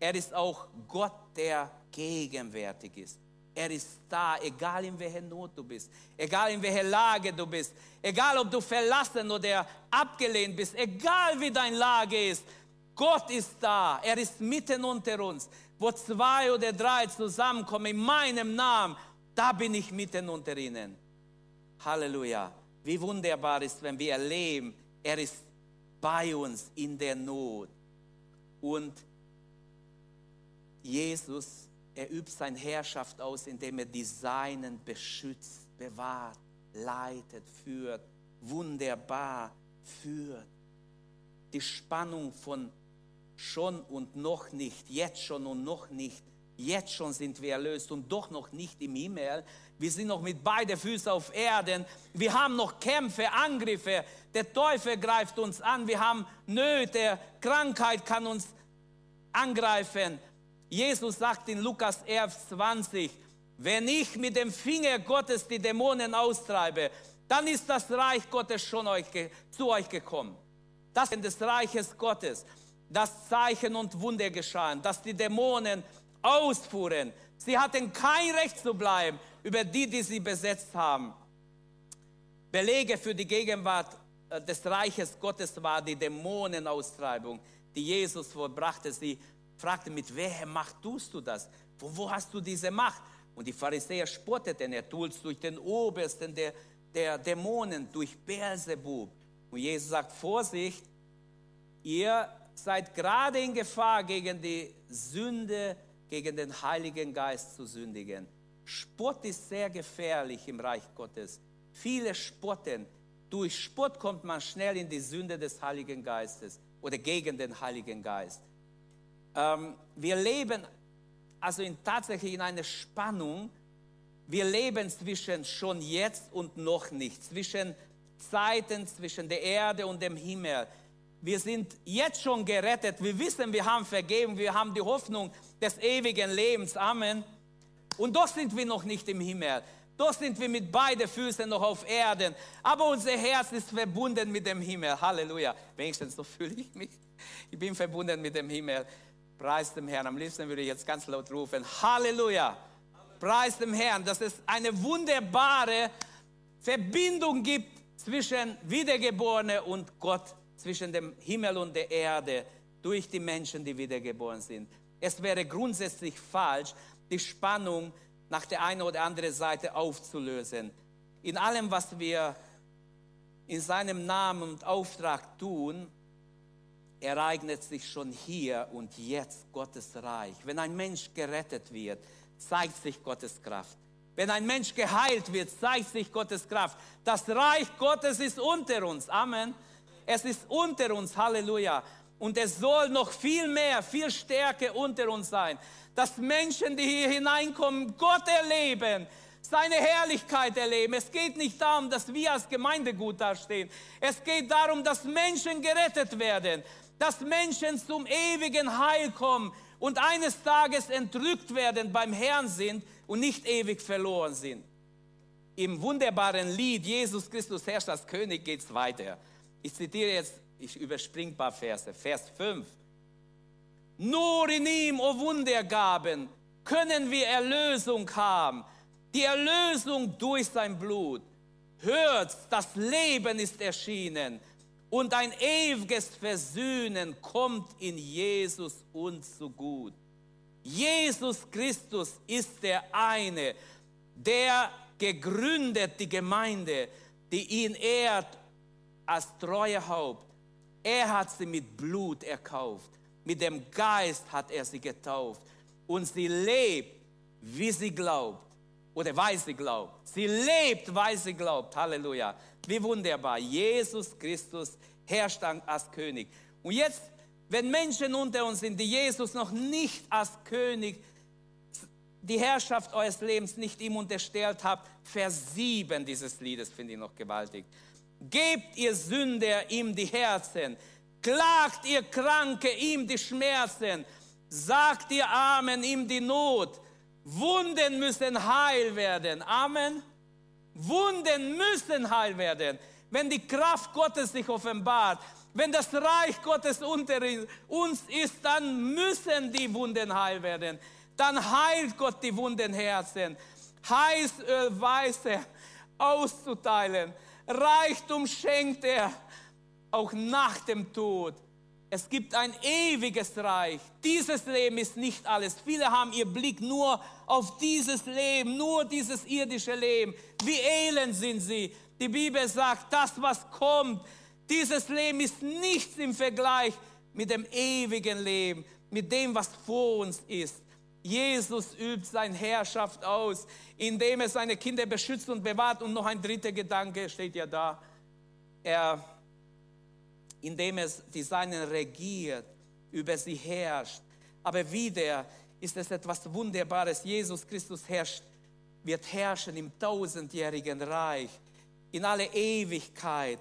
er ist auch Gott, der gegenwärtig ist. Er ist da, egal in welcher Not du bist, egal in welcher Lage du bist, egal ob du verlassen oder abgelehnt bist, egal wie deine Lage ist. Gott ist da, er ist mitten unter uns. Wo zwei oder drei zusammenkommen in meinem Namen, da bin ich mitten unter ihnen. Halleluja. Wie wunderbar ist, wenn wir erleben, er ist bei uns in der Not. Und Jesus er übt seine Herrschaft aus, indem er die Seinen beschützt, bewahrt, leitet, führt, wunderbar führt. Die Spannung von schon und noch nicht, jetzt schon und noch nicht, jetzt schon sind wir erlöst und doch noch nicht im Himmel. Wir sind noch mit beiden Füßen auf Erden. Wir haben noch Kämpfe, Angriffe. Der Teufel greift uns an. Wir haben Nöte. Krankheit kann uns angreifen. Jesus sagt in Lukas 11, 20, wenn ich mit dem Finger Gottes die Dämonen austreibe, dann ist das Reich Gottes schon euch, zu euch gekommen. Das ist des Reiches Gottes. dass Zeichen und Wunder geschahen, dass die Dämonen ausfuhren. Sie hatten kein Recht zu bleiben über die, die sie besetzt haben. Belege für die Gegenwart äh, des Reiches Gottes war die Dämonenaustreibung, die Jesus vollbrachte. Sie fragte, mit welcher Macht tust du das? Von wo hast du diese Macht? Und die Pharisäer spotteten, er tut es durch den Obersten der, der Dämonen, durch Beelzebub. Und Jesus sagt, Vorsicht, ihr seid gerade in Gefahr, gegen die Sünde, gegen den Heiligen Geist zu sündigen. Spott ist sehr gefährlich im Reich Gottes. Viele spotten. Durch Spott kommt man schnell in die Sünde des Heiligen Geistes oder gegen den Heiligen Geist. Ähm, wir leben also in, tatsächlich in einer Spannung. Wir leben zwischen schon jetzt und noch nicht, zwischen Zeiten, zwischen der Erde und dem Himmel. Wir sind jetzt schon gerettet. Wir wissen, wir haben vergeben. Wir haben die Hoffnung des ewigen Lebens. Amen. Und doch sind wir noch nicht im Himmel. Doch sind wir mit beiden Füßen noch auf Erden. Aber unser Herz ist verbunden mit dem Himmel. Halleluja. Wenigstens so fühle ich mich. Ich bin verbunden mit dem Himmel. Preis dem Herrn. Am liebsten würde ich jetzt ganz laut rufen. Halleluja. Preis dem Herrn, dass es eine wunderbare Verbindung gibt zwischen Wiedergeborene und Gott, zwischen dem Himmel und der Erde, durch die Menschen, die wiedergeboren sind. Es wäre grundsätzlich falsch, die Spannung nach der einen oder anderen Seite aufzulösen. In allem, was wir in seinem Namen und Auftrag tun, ereignet sich schon hier und jetzt Gottes Reich. Wenn ein Mensch gerettet wird, zeigt sich Gottes Kraft. Wenn ein Mensch geheilt wird, zeigt sich Gottes Kraft. Das Reich Gottes ist unter uns. Amen. Es ist unter uns. Halleluja. Und es soll noch viel mehr, viel stärker unter uns sein. Dass Menschen, die hier hineinkommen, Gott erleben, seine Herrlichkeit erleben. Es geht nicht darum, dass wir als Gemeinde gut dastehen. Es geht darum, dass Menschen gerettet werden, dass Menschen zum ewigen Heil kommen und eines Tages entrückt werden beim Herrn sind und nicht ewig verloren sind. Im wunderbaren Lied Jesus Christus herrscht als König geht es weiter. Ich zitiere jetzt, ich überspringe ein paar Verse. Vers 5. Nur in ihm, o Wundergaben, können wir Erlösung haben. Die Erlösung durch sein Blut. Hört, das Leben ist erschienen und ein ewiges Versöhnen kommt in Jesus uns zu gut. Jesus Christus ist der eine, der gegründet die Gemeinde, die ihn ehrt als treue Haupt. Er hat sie mit Blut erkauft. Mit dem Geist hat er sie getauft. Und sie lebt, wie sie glaubt. Oder weil sie glaubt. Sie lebt, weil sie glaubt. Halleluja. Wie wunderbar. Jesus Christus herrscht als König. Und jetzt wenn Menschen unter uns sind, die Jesus noch nicht als König die Herrschaft eures Lebens nicht ihm unterstellt habt, Vers 7 dieses Liedes finde ich noch gewaltig. Gebt ihr Sünder ihm die Herzen, klagt ihr Kranke ihm die Schmerzen, sagt ihr Armen ihm die Not. Wunden müssen heil werden. Amen. Wunden müssen heil werden. Wenn die Kraft Gottes sich offenbart, wenn das Reich Gottes unter uns ist, dann müssen die Wunden heil werden. Dann heilt Gott die wunden Herzen. Heißöl weiß er auszuteilen. Reichtum schenkt er auch nach dem Tod. Es gibt ein ewiges Reich. Dieses Leben ist nicht alles. Viele haben ihr Blick nur auf dieses Leben, nur dieses irdische Leben. Wie elend sind sie. Die Bibel sagt, das, was kommt, dieses Leben ist nichts im Vergleich mit dem ewigen Leben, mit dem, was vor uns ist. Jesus übt seine Herrschaft aus, indem er seine Kinder beschützt und bewahrt. Und noch ein dritter Gedanke steht ja da. Er, indem er die Seinen regiert, über sie herrscht. Aber wieder ist es etwas Wunderbares. Jesus Christus herrscht, wird herrschen im tausendjährigen Reich, in alle Ewigkeit.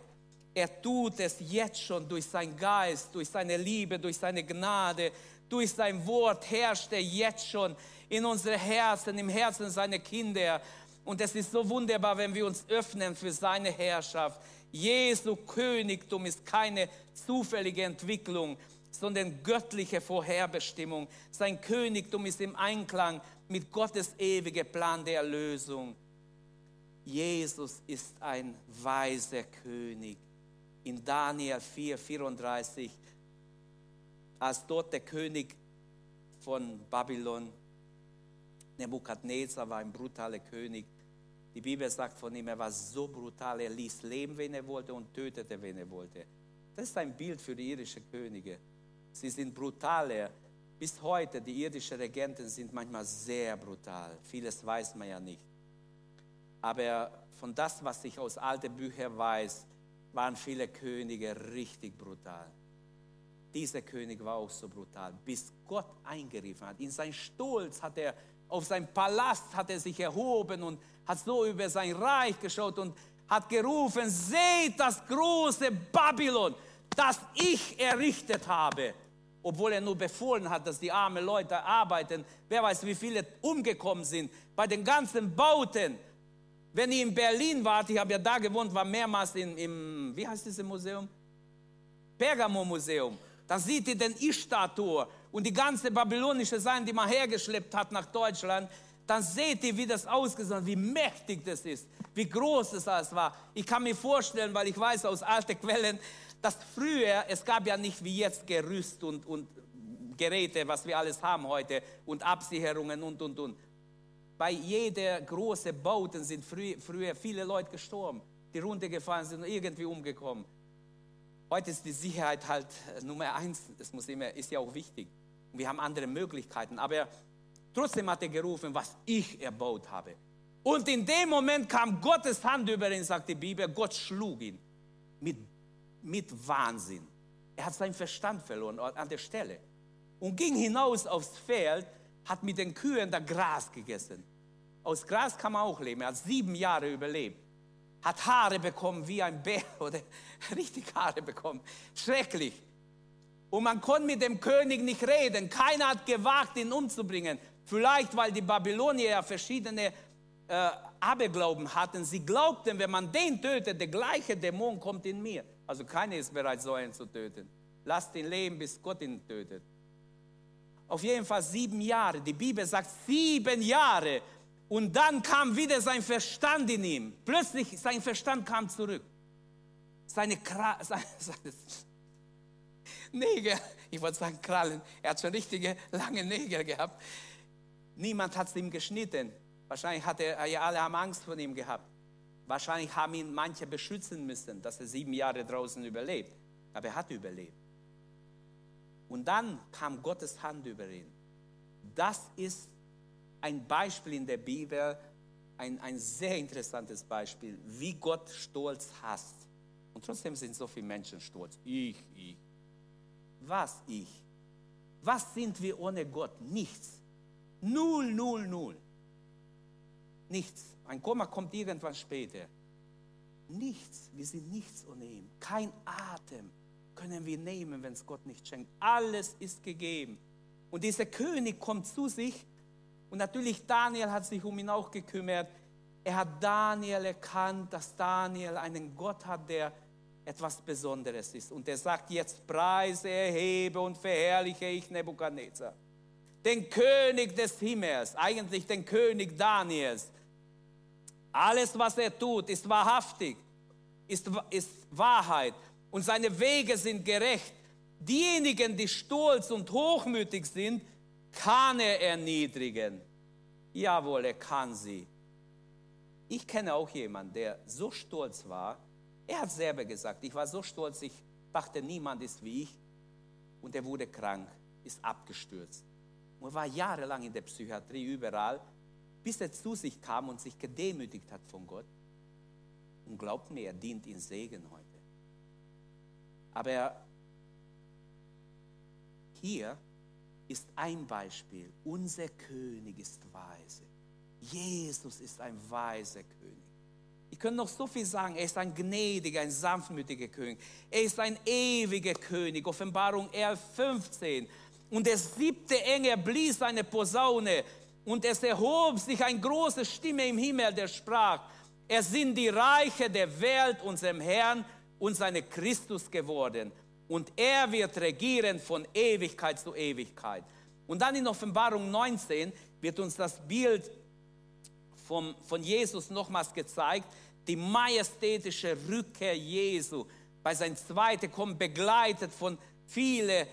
Er tut es jetzt schon durch seinen Geist, durch seine Liebe, durch seine Gnade, durch sein Wort herrscht er jetzt schon in unsere Herzen, im Herzen seiner Kinder. Und es ist so wunderbar, wenn wir uns öffnen für seine Herrschaft. Jesu Königtum ist keine zufällige Entwicklung. sondern göttliche Vorherbestimmung. Sein Königtum ist im Einklang mit Gottes ewigem Plan der Erlösung. Jesus ist ein weiser König. In Daniel 4, 34, als dort der König von Babylon, Nebukadnezar war ein brutaler König. Die Bibel sagt von ihm, er war so brutal, er ließ leben, wen er wollte und tötete, wen er wollte. Das ist ein Bild für die irischen Könige. Sie sind brutaler. Bis heute, die irdischen Regenten sind manchmal sehr brutal. Vieles weiß man ja nicht. Aber von das, was ich aus alten Büchern weiß, waren viele Könige richtig brutal. Dieser König war auch so brutal, bis Gott eingegriffen hat. In sein Stolz hat er, auf seinen Palast hat er sich erhoben und hat so über sein Reich geschaut und hat gerufen, seht das große Babylon, das ich errichtet habe obwohl er nur befohlen hat, dass die armen Leute arbeiten. Wer weiß, wie viele umgekommen sind bei den ganzen Bauten. Wenn ihr in Berlin wart, ich habe ja da gewohnt, war mehrmals in, im, wie heißt dieses Museum? Pergamo-Museum. Da seht ihr den Ishtar-Tor und die ganze babylonische Sein, die man hergeschleppt hat nach Deutschland. Dann seht ihr, wie das ausgesehen hat, wie mächtig das ist, wie groß es alles war. Ich kann mir vorstellen, weil ich weiß aus alten Quellen, dass früher, es gab ja nicht wie jetzt Gerüst und, und Geräte, was wir alles haben heute und Absicherungen und, und, und. Bei jeder großen Bauten sind früh, früher viele Leute gestorben, die runtergefallen sind und irgendwie umgekommen. Heute ist die Sicherheit halt Nummer eins, das muss immer, ist ja auch wichtig. wir haben andere Möglichkeiten, aber trotzdem hat er gerufen, was ich erbaut habe. Und in dem Moment kam Gottes Hand über ihn, sagt die Bibel, Gott schlug ihn mit mit Wahnsinn. Er hat seinen Verstand verloren an der Stelle und ging hinaus aufs Feld, hat mit den Kühen da Gras gegessen. Aus Gras kann man auch leben. Er hat sieben Jahre überlebt. Hat Haare bekommen wie ein Bär oder richtig Haare bekommen. Schrecklich. Und man konnte mit dem König nicht reden. Keiner hat gewagt, ihn umzubringen. Vielleicht, weil die Babylonier ja verschiedene äh, Aberglauben hatten. Sie glaubten, wenn man den tötet, der gleiche Dämon kommt in mir. Also keiner ist bereit, so einen zu töten. Lasst ihn leben, bis Gott ihn tötet. Auf jeden Fall sieben Jahre. Die Bibel sagt sieben Jahre. Und dann kam wieder sein Verstand in ihm. Plötzlich sein Verstand kam zurück. Seine, Kra seine, Nägel, ich wollte sagen Krallen, er hat schon richtige lange Nägel gehabt. Niemand hat es ihm geschnitten. Wahrscheinlich hat er, ja, alle haben Angst vor ihm gehabt. Wahrscheinlich haben ihn manche beschützen müssen, dass er sieben Jahre draußen überlebt. Aber er hat überlebt. Und dann kam Gottes Hand über ihn. Das ist ein Beispiel in der Bibel, ein, ein sehr interessantes Beispiel, wie Gott Stolz hasst. Und trotzdem sind so viele Menschen stolz. Ich, ich. Was ich? Was sind wir ohne Gott? Nichts. Null, null, null. Nichts. Ein Komma kommt irgendwann später. Nichts. Wir sind nichts ohne ihn. Kein Atem können wir nehmen, wenn es Gott nicht schenkt. Alles ist gegeben. Und dieser König kommt zu sich. Und natürlich Daniel hat sich um ihn auch gekümmert. Er hat Daniel erkannt, dass Daniel einen Gott hat, der etwas Besonderes ist. Und er sagt jetzt, preise, erhebe und verherrliche ich Nebukadnezar. Den König des Himmels, eigentlich den König Daniels, alles, was er tut, ist wahrhaftig, ist, ist Wahrheit und seine Wege sind gerecht. Diejenigen, die stolz und hochmütig sind, kann er erniedrigen. Jawohl, er kann sie. Ich kenne auch jemanden, der so stolz war. Er hat selber gesagt, ich war so stolz, ich dachte, niemand ist wie ich. Und er wurde krank, ist abgestürzt. Und war jahrelang in der Psychiatrie überall bis er zu sich kam und sich gedemütigt hat von Gott. Und glaubt mir, er dient in Segen heute. Aber hier ist ein Beispiel. Unser König ist weise. Jesus ist ein weiser König. Ich könnte noch so viel sagen. Er ist ein gnädiger, ein sanftmütiger König. Er ist ein ewiger König. Offenbarung 11, 15. Und der siebte Engel blies eine Posaune und es erhob sich eine große Stimme im Himmel, der sprach, es sind die Reiche der Welt unserem Herrn und seine Christus geworden. Und er wird regieren von Ewigkeit zu Ewigkeit. Und dann in Offenbarung 19 wird uns das Bild vom, von Jesus nochmals gezeigt, die majestätische Rückkehr Jesu bei sein zweite Kommen, begleitet von vielen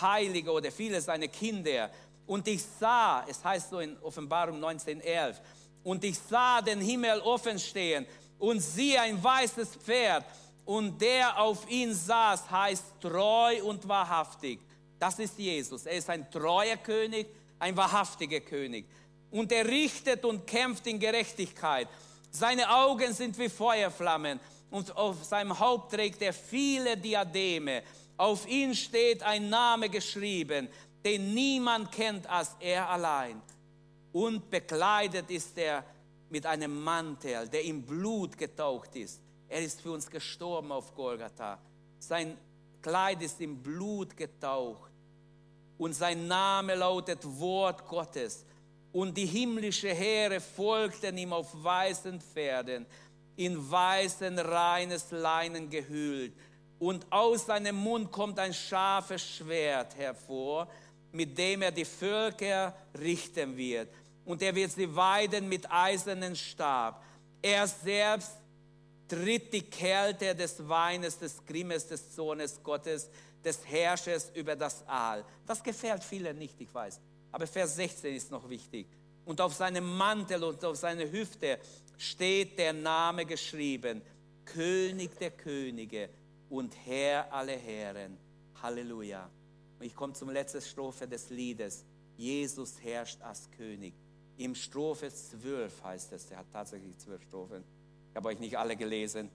Heilige oder viele seiner Kinder. Und ich sah, es heißt so in Offenbarung 19,11, und ich sah den Himmel offen stehen und siehe ein weißes Pferd und der auf ihn saß, heißt treu und wahrhaftig. Das ist Jesus. Er ist ein treuer König, ein wahrhaftiger König. Und er richtet und kämpft in Gerechtigkeit. Seine Augen sind wie Feuerflammen und auf seinem Haupt trägt er viele Diademe. Auf ihn steht ein Name geschrieben, den niemand kennt als er allein. Und bekleidet ist er mit einem Mantel, der im Blut getaucht ist. Er ist für uns gestorben auf Golgatha. Sein Kleid ist im Blut getaucht. Und sein Name lautet Wort Gottes. Und die himmlische Heere folgten ihm auf weißen Pferden, in weißen, reines Leinen gehüllt. Und aus seinem Mund kommt ein scharfes Schwert hervor, mit dem er die Völker richten wird. Und er wird sie weiden mit eisernen Stab. Er selbst tritt die Kälte des Weines, des Grimmes, des Sohnes Gottes, des Herrschers über das Aal. Das gefällt vielen nicht, ich weiß. Aber Vers 16 ist noch wichtig. Und auf seinem Mantel und auf seiner Hüfte steht der Name geschrieben, König der Könige und Herr aller Herren. Halleluja. Und ich komme zum letzten Strophe des Liedes. Jesus herrscht als König. Im Strophe 12 heißt es, er hat tatsächlich zwölf Strophen. Ich habe euch nicht alle gelesen.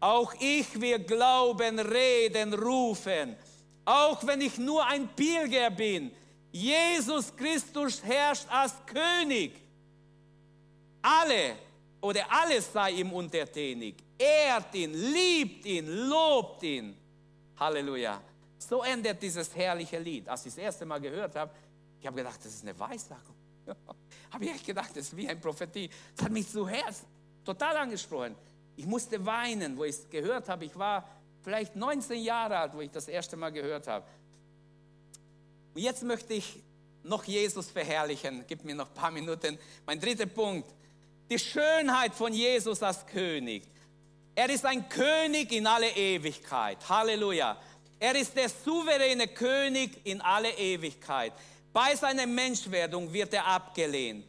Auch ich will glauben, reden, rufen. Auch wenn ich nur ein Pilger bin. Jesus Christus herrscht als König. Alle oder alles sei ihm untertänig. Ehrt ihn, liebt ihn, lobt ihn. Halleluja. So endet dieses herrliche Lied. Als ich das erste Mal gehört habe, ich habe gedacht, das ist eine Weissagung. habe ich echt gedacht, das ist wie eine Prophetie. Das hat mich zu Herz total angesprochen. Ich musste weinen, wo ich es gehört habe. Ich war vielleicht 19 Jahre alt, wo ich das erste Mal gehört habe. Und jetzt möchte ich noch Jesus verherrlichen. Gib mir noch ein paar Minuten. Mein dritter Punkt. Die Schönheit von Jesus als König. Er ist ein König in alle Ewigkeit. Halleluja. Er ist der souveräne König in alle Ewigkeit. Bei seiner Menschwerdung wird er abgelehnt.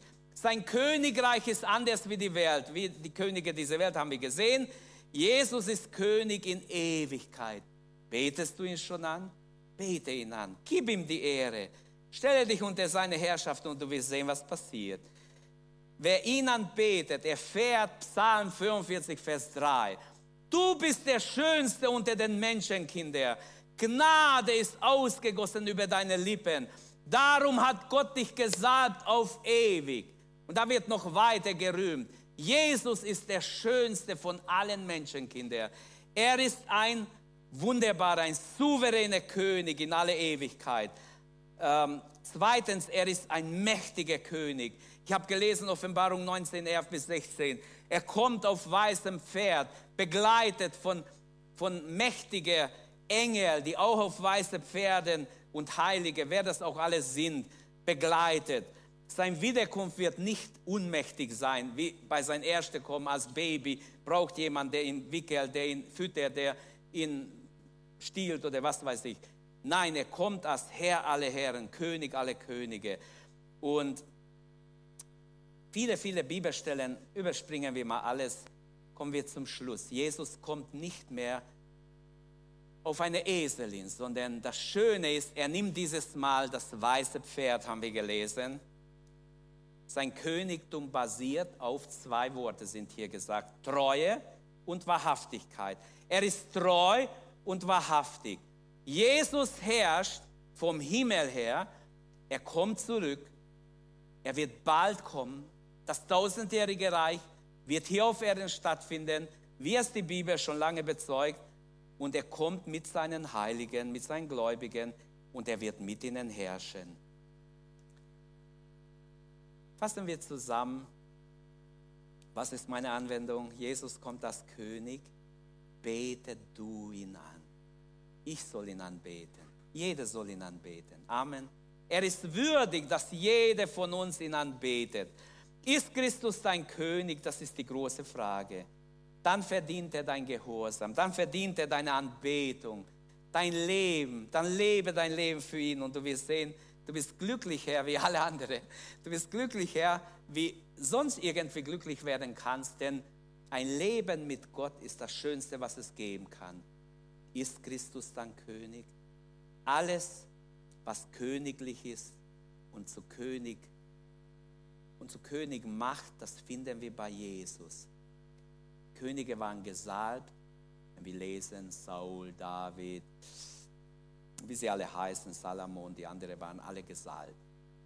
Sein Königreich ist anders wie die Welt. Wie die Könige dieser Welt haben wir gesehen. Jesus ist König in Ewigkeit. Betest du ihn schon an? Bete ihn an. Gib ihm die Ehre. Stelle dich unter seine Herrschaft und du wirst sehen, was passiert. Wer ihn anbetet, erfährt Psalm 45, Vers 3. Du bist der Schönste unter den Menschenkindern. Gnade ist ausgegossen über deine Lippen. Darum hat Gott dich gesalbt auf ewig. Und da wird noch weiter gerühmt. Jesus ist der schönste von allen Menschenkindern. Er ist ein wunderbarer, ein souveräner König in alle Ewigkeit. Ähm, zweitens, er ist ein mächtiger König. Ich habe gelesen, Offenbarung 19, 11 bis 16. Er kommt auf weißem Pferd, begleitet von, von mächtigen Engeln, die auch auf weißen Pferden und Heilige, wer das auch alles sind, begleitet. Sein Wiederkunft wird nicht unmächtig sein, wie bei seinem ersten Kommen als Baby. Braucht jemand, der ihn wickelt, der ihn füttert, der ihn stiehlt oder was weiß ich. Nein, er kommt als Herr aller Herren, König aller Könige. Und viele, viele Bibelstellen überspringen wir mal alles. Kommen wir zum Schluss. Jesus kommt nicht mehr auf eine Eselin, sondern das Schöne ist, er nimmt dieses Mal das weiße Pferd, haben wir gelesen sein Königtum basiert auf zwei Worte, sind hier gesagt. Treue und Wahrhaftigkeit. Er ist treu und wahrhaftig. Jesus herrscht vom Himmel her. Er kommt zurück. Er wird bald kommen. Das tausendjährige Reich wird hier auf Erden stattfinden, wie es die Bibel schon lange bezeugt. Und er kommt mit seinen Heiligen, mit seinen Gläubigen und er wird mit ihnen herrschen. Fassen wir zusammen. Was ist meine Anwendung? Jesus kommt als König. Bete du ihn an. Ich soll ihn anbeten. Jeder soll ihn anbeten. Amen. Er ist würdig, dass jeder von uns ihn anbetet. Ist Christus dein König? Das ist die große Frage. Dann verdient er dein Gehorsam, dann verdient er deine Anbetung, dein Leben, dann lebe dein Leben für ihn und du wirst sehen, du bist glücklicher wie alle anderen. Du bist glücklicher, wie sonst irgendwie glücklich werden kannst, denn ein Leben mit Gott ist das Schönste, was es geben kann. Ist Christus dein König? Alles, was königlich ist und zu König und zu König macht, das finden wir bei Jesus. Könige waren gesalbt, wir lesen Saul, David, wie sie alle heißen, Salomon, die anderen waren alle gesalbt.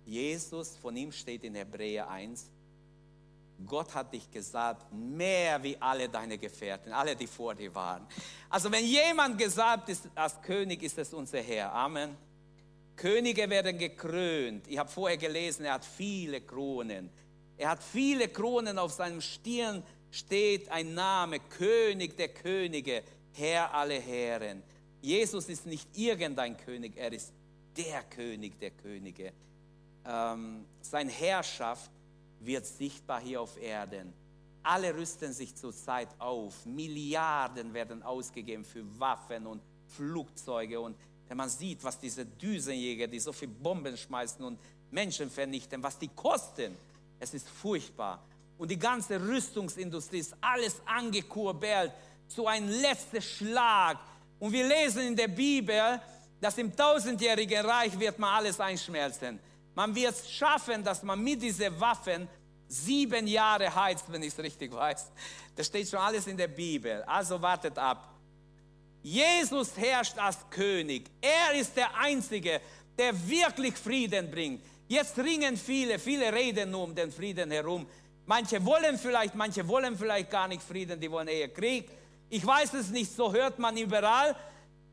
Jesus, von ihm steht in Hebräer 1, Gott hat dich gesalbt, mehr wie alle deine Gefährten, alle, die vor dir waren. Also wenn jemand gesalbt ist als König, ist es unser Herr. Amen. Könige werden gekrönt. Ich habe vorher gelesen, er hat viele Kronen. Er hat viele Kronen auf seinem Stirn steht ein Name, König der Könige, Herr aller Herren. Jesus ist nicht irgendein König, er ist der König der Könige. Ähm, seine Herrschaft wird sichtbar hier auf Erden. Alle rüsten sich zurzeit auf. Milliarden werden ausgegeben für Waffen und Flugzeuge. Und wenn man sieht, was diese Düsenjäger, die so viele Bomben schmeißen und Menschen vernichten, was die kosten, es ist furchtbar. Und die ganze Rüstungsindustrie ist alles angekurbelt zu einem letzten Schlag. Und wir lesen in der Bibel, dass im tausendjährigen Reich wird man alles einschmelzen. Man wird es schaffen, dass man mit diesen Waffen sieben Jahre heizt, wenn ich es richtig weiß. Das steht schon alles in der Bibel. Also wartet ab. Jesus herrscht als König. Er ist der Einzige, der wirklich Frieden bringt. Jetzt ringen viele, viele reden nur um den Frieden herum. Manche wollen vielleicht, manche wollen vielleicht gar nicht Frieden, die wollen eher Krieg. Ich weiß es nicht, so hört man überall.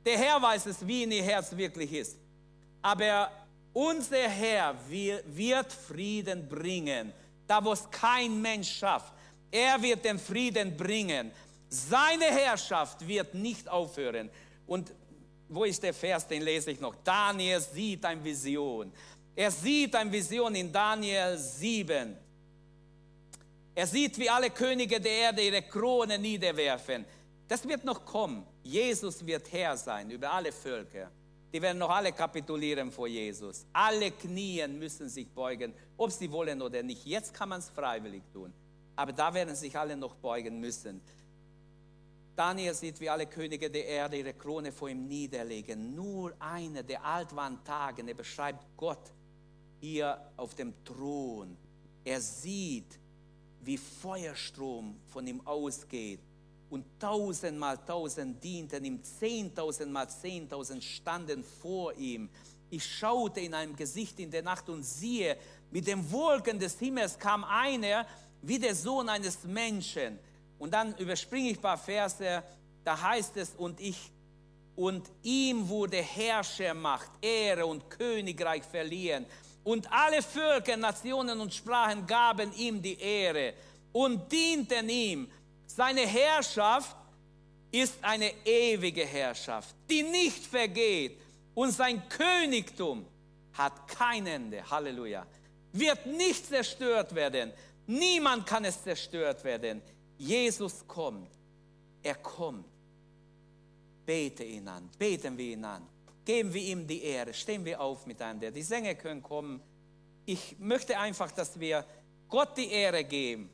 Der Herr weiß es, wie in ihr Herz wirklich ist. Aber unser Herr wird Frieden bringen, da wo es kein Mensch schafft. Er wird den Frieden bringen. Seine Herrschaft wird nicht aufhören. Und wo ist der Vers, den lese ich noch? Daniel sieht eine Vision. Er sieht eine Vision in Daniel 7. Er sieht, wie alle Könige der Erde ihre Krone niederwerfen. Das wird noch kommen. Jesus wird Herr sein über alle Völker. Die werden noch alle kapitulieren vor Jesus. Alle Knien müssen sich beugen, ob sie wollen oder nicht. Jetzt kann man es freiwillig tun. Aber da werden sich alle noch beugen müssen. Daniel sieht, wie alle Könige der Erde ihre Krone vor ihm niederlegen. Nur einer der altwaren Tage, er beschreibt Gott hier auf dem Thron. Er sieht, wie Feuerstrom von ihm ausgeht. Und tausendmal tausend dienten ihm, zehntausendmal zehntausend standen vor ihm. Ich schaute in einem Gesicht in der Nacht und siehe, mit den Wolken des Himmels kam einer wie der Sohn eines Menschen. Und dann überspringe ich ein paar Verse, da heißt es, und ich, und ihm wurde Herrschermacht, Ehre und Königreich verliehen und alle Völker, Nationen und Sprachen gaben ihm die Ehre und dienten ihm. Seine Herrschaft ist eine ewige Herrschaft, die nicht vergeht. Und sein Königtum hat kein Ende. Halleluja. Wird nicht zerstört werden. Niemand kann es zerstört werden. Jesus kommt. Er kommt. Bete ihn an. Beten wir ihn an. Geben wir ihm die Ehre. Stehen wir auf miteinander. Die Sänger können kommen. Ich möchte einfach, dass wir Gott die Ehre geben.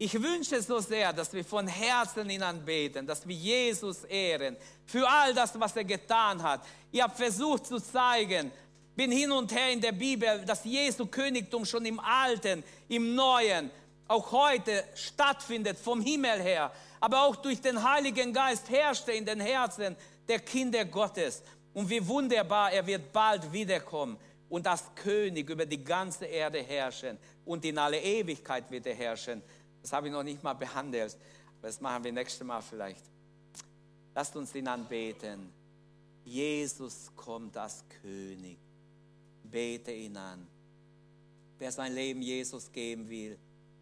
Ich wünsche so sehr, dass wir von Herzen ihn anbeten, dass wir Jesus ehren für all das, was er getan hat. Ich habe versucht zu zeigen, bin hin und her in der Bibel, dass Jesu Königtum schon im Alten, im Neuen, auch heute stattfindet, vom Himmel her, aber auch durch den Heiligen Geist herrschte in den Herzen der Kinder Gottes. Und wie wunderbar, er wird bald wiederkommen und als König über die ganze Erde herrschen und in alle Ewigkeit wird er herrschen. Das habe ich noch nicht mal behandelt, aber das machen wir nächstes Mal vielleicht. Lasst uns ihn anbeten. Jesus kommt als König. Bete ihn an. Wer sein Leben Jesus geben will,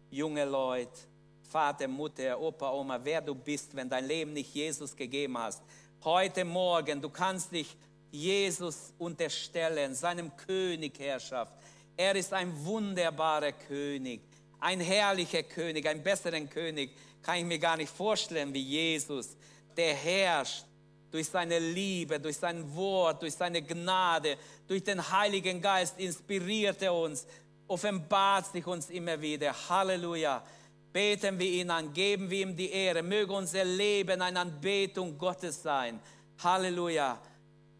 junge Leute, Vater, Mutter, Opa, Oma, wer du bist, wenn dein Leben nicht Jesus gegeben hast. Heute Morgen, du kannst dich Jesus unterstellen, seinem Königherrschaft. Er ist ein wunderbarer König, ein herrlicher König, ein besseren König kann ich mir gar nicht vorstellen wie Jesus, der herrscht durch seine Liebe, durch sein Wort, durch seine Gnade, durch den Heiligen Geist inspiriert er uns, offenbart sich uns immer wieder. Halleluja. Beten wir ihn an, geben wir ihm die Ehre. Möge unser Leben eine Anbetung Gottes sein. Halleluja.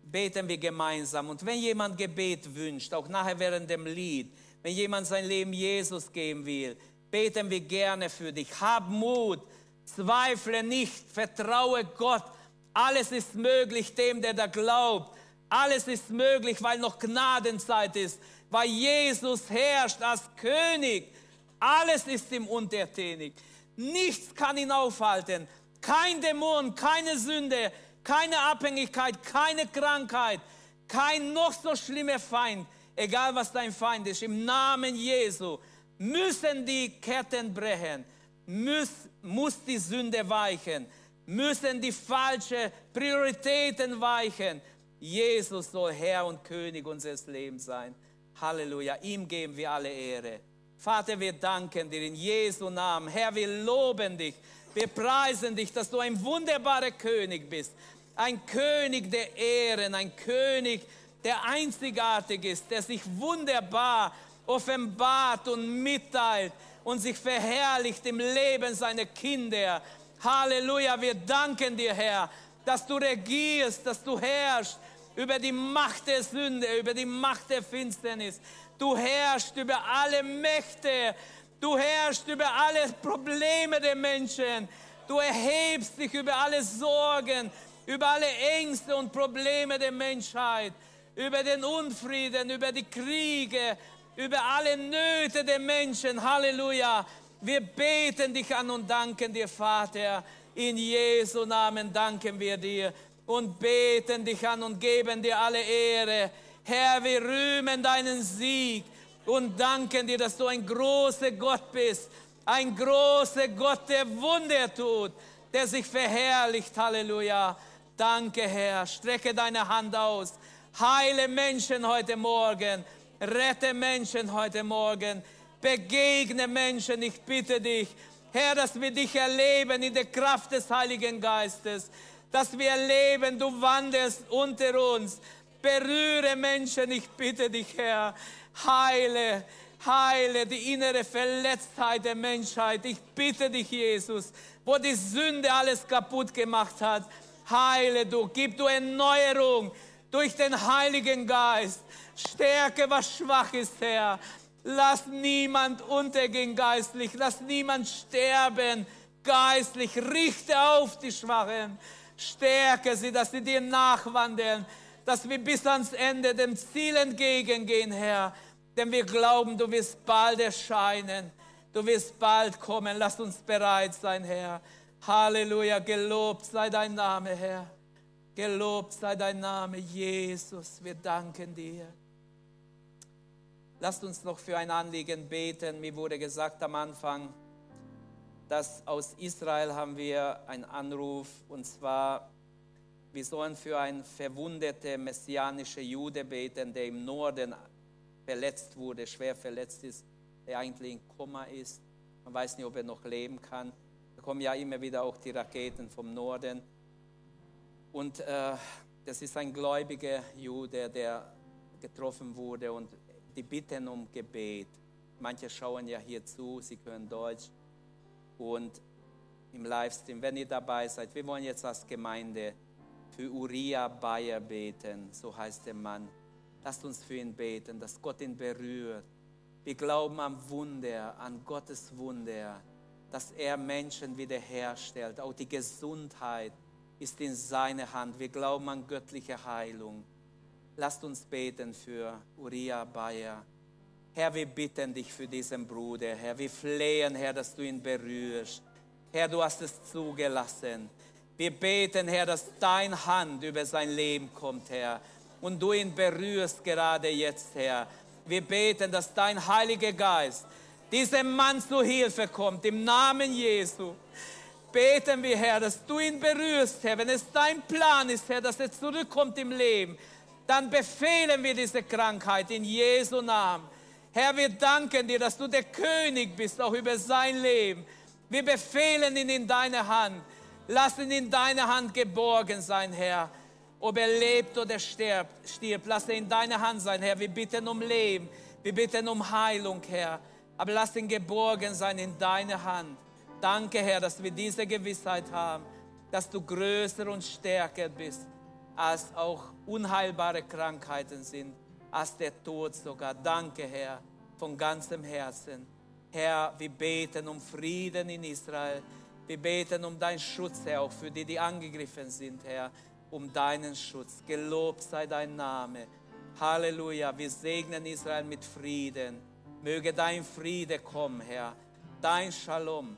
Beten wir gemeinsam. Und wenn jemand Gebet wünscht, auch nachher während dem Lied, wenn jemand sein Leben Jesus geben will, beten wir gerne für dich. Hab Mut, zweifle nicht, vertraue Gott. Alles ist möglich dem, der da glaubt. Alles ist möglich, weil noch Gnadenzeit ist, weil Jesus herrscht als König. Alles ist ihm untertänig. Nichts kann ihn aufhalten. Kein Dämon, keine Sünde, keine Abhängigkeit, keine Krankheit, kein noch so schlimmer Feind, egal was dein Feind ist. Im Namen Jesu müssen die Ketten brechen, muss, muss die Sünde weichen, müssen die falschen Prioritäten weichen. Jesus soll Herr und König unseres Lebens sein. Halleluja, ihm geben wir alle Ehre. Vater, wir danken dir in Jesu Namen. Herr, wir loben dich. Wir preisen dich, dass du ein wunderbarer König bist. Ein König der Ehren, ein König, der einzigartig ist, der sich wunderbar offenbart und mitteilt und sich verherrlicht im Leben seiner Kinder. Halleluja, wir danken dir, Herr, dass du regierst, dass du herrschst über die Macht der Sünde, über die Macht der Finsternis. Du herrschst über alle Mächte. Du herrschst über alle Probleme der Menschen. Du erhebst dich über alle Sorgen, über alle Ängste und Probleme der Menschheit, über den Unfrieden, über die Kriege, über alle Nöte der Menschen. Halleluja. Wir beten dich an und danken dir, Vater. In Jesu Namen danken wir dir und beten dich an und geben dir alle Ehre. Herr, wir rühmen deinen Sieg und danken dir, dass du ein großer Gott bist. Ein großer Gott, der Wunder tut, der sich verherrlicht. Halleluja. Danke, Herr. Strecke deine Hand aus. Heile Menschen heute Morgen Rette Menschen heute Morgen. Begegne Menschen, ich bitte dich. Herr, dass wir dich erleben in der Kraft des Heiligen Geistes. Dass wir erleben, du wandelst unter uns. Berühre Menschen, ich bitte dich, Herr. Heile, heile die innere Verletztheit der Menschheit. Ich bitte dich, Jesus, wo die Sünde alles kaputt gemacht hat. Heile du, gib du Erneuerung durch den Heiligen Geist. Stärke, was schwach ist, Herr. Lass niemand untergehen geistlich. Lass niemand sterben geistlich. Richte auf die Schwachen. Stärke sie, dass sie dir nachwandeln. Dass wir bis ans Ende dem Ziel entgegengehen, Herr. Denn wir glauben, du wirst bald erscheinen. Du wirst bald kommen. Lass uns bereit sein, Herr. Halleluja. Gelobt sei dein Name, Herr. Gelobt sei dein Name, Jesus. Wir danken dir. Lasst uns noch für ein Anliegen beten. Mir wurde gesagt am Anfang, dass aus Israel haben wir einen Anruf und zwar, wir sollen für einen verwundeten messianischen Jude beten, der im Norden verletzt wurde, schwer verletzt ist, der eigentlich in Koma ist. Man weiß nicht, ob er noch leben kann. Da kommen ja immer wieder auch die Raketen vom Norden. Und äh, das ist ein gläubiger Jude, der getroffen wurde und die bitten um Gebet. Manche schauen ja hier zu, sie können Deutsch. Und im Livestream, wenn ihr dabei seid, wir wollen jetzt als Gemeinde für Uriah Bayer beten, so heißt der Mann. Lasst uns für ihn beten, dass Gott ihn berührt. Wir glauben am Wunder, an Gottes Wunder, dass er Menschen wiederherstellt. Auch die Gesundheit ist in seiner Hand. Wir glauben an göttliche Heilung. Lasst uns beten für Uriah Bayer. Herr, wir bitten dich für diesen Bruder. Herr, wir flehen, Herr, dass du ihn berührst. Herr, du hast es zugelassen. Wir beten, Herr, dass dein Hand über sein Leben kommt, Herr. Und du ihn berührst gerade jetzt, Herr. Wir beten, dass dein Heiliger Geist diesem Mann zu Hilfe kommt, im Namen Jesu. Beten wir, Herr, dass du ihn berührst, Herr. Wenn es dein Plan ist, Herr, dass er zurückkommt im Leben, dann befehlen wir diese Krankheit in Jesu Namen. Herr, wir danken dir, dass du der König bist, auch über sein Leben. Wir befehlen ihn in deine Hand. Lass ihn in deine Hand geborgen sein, Herr. Ob er lebt oder stirbt, stirbt, lass ihn in deine Hand sein, Herr. Wir bitten um Leben, wir bitten um Heilung, Herr. Aber lass ihn geborgen sein in deine Hand. Danke, Herr, dass wir diese Gewissheit haben, dass du größer und stärker bist, als auch unheilbare Krankheiten sind, als der Tod sogar. Danke, Herr, von ganzem Herzen. Herr, wir beten um Frieden in Israel. Wir beten um deinen Schutz, Herr, auch für die, die angegriffen sind, Herr, um deinen Schutz. Gelobt sei dein Name. Halleluja. Wir segnen Israel mit Frieden. Möge dein Friede kommen, Herr. Dein Shalom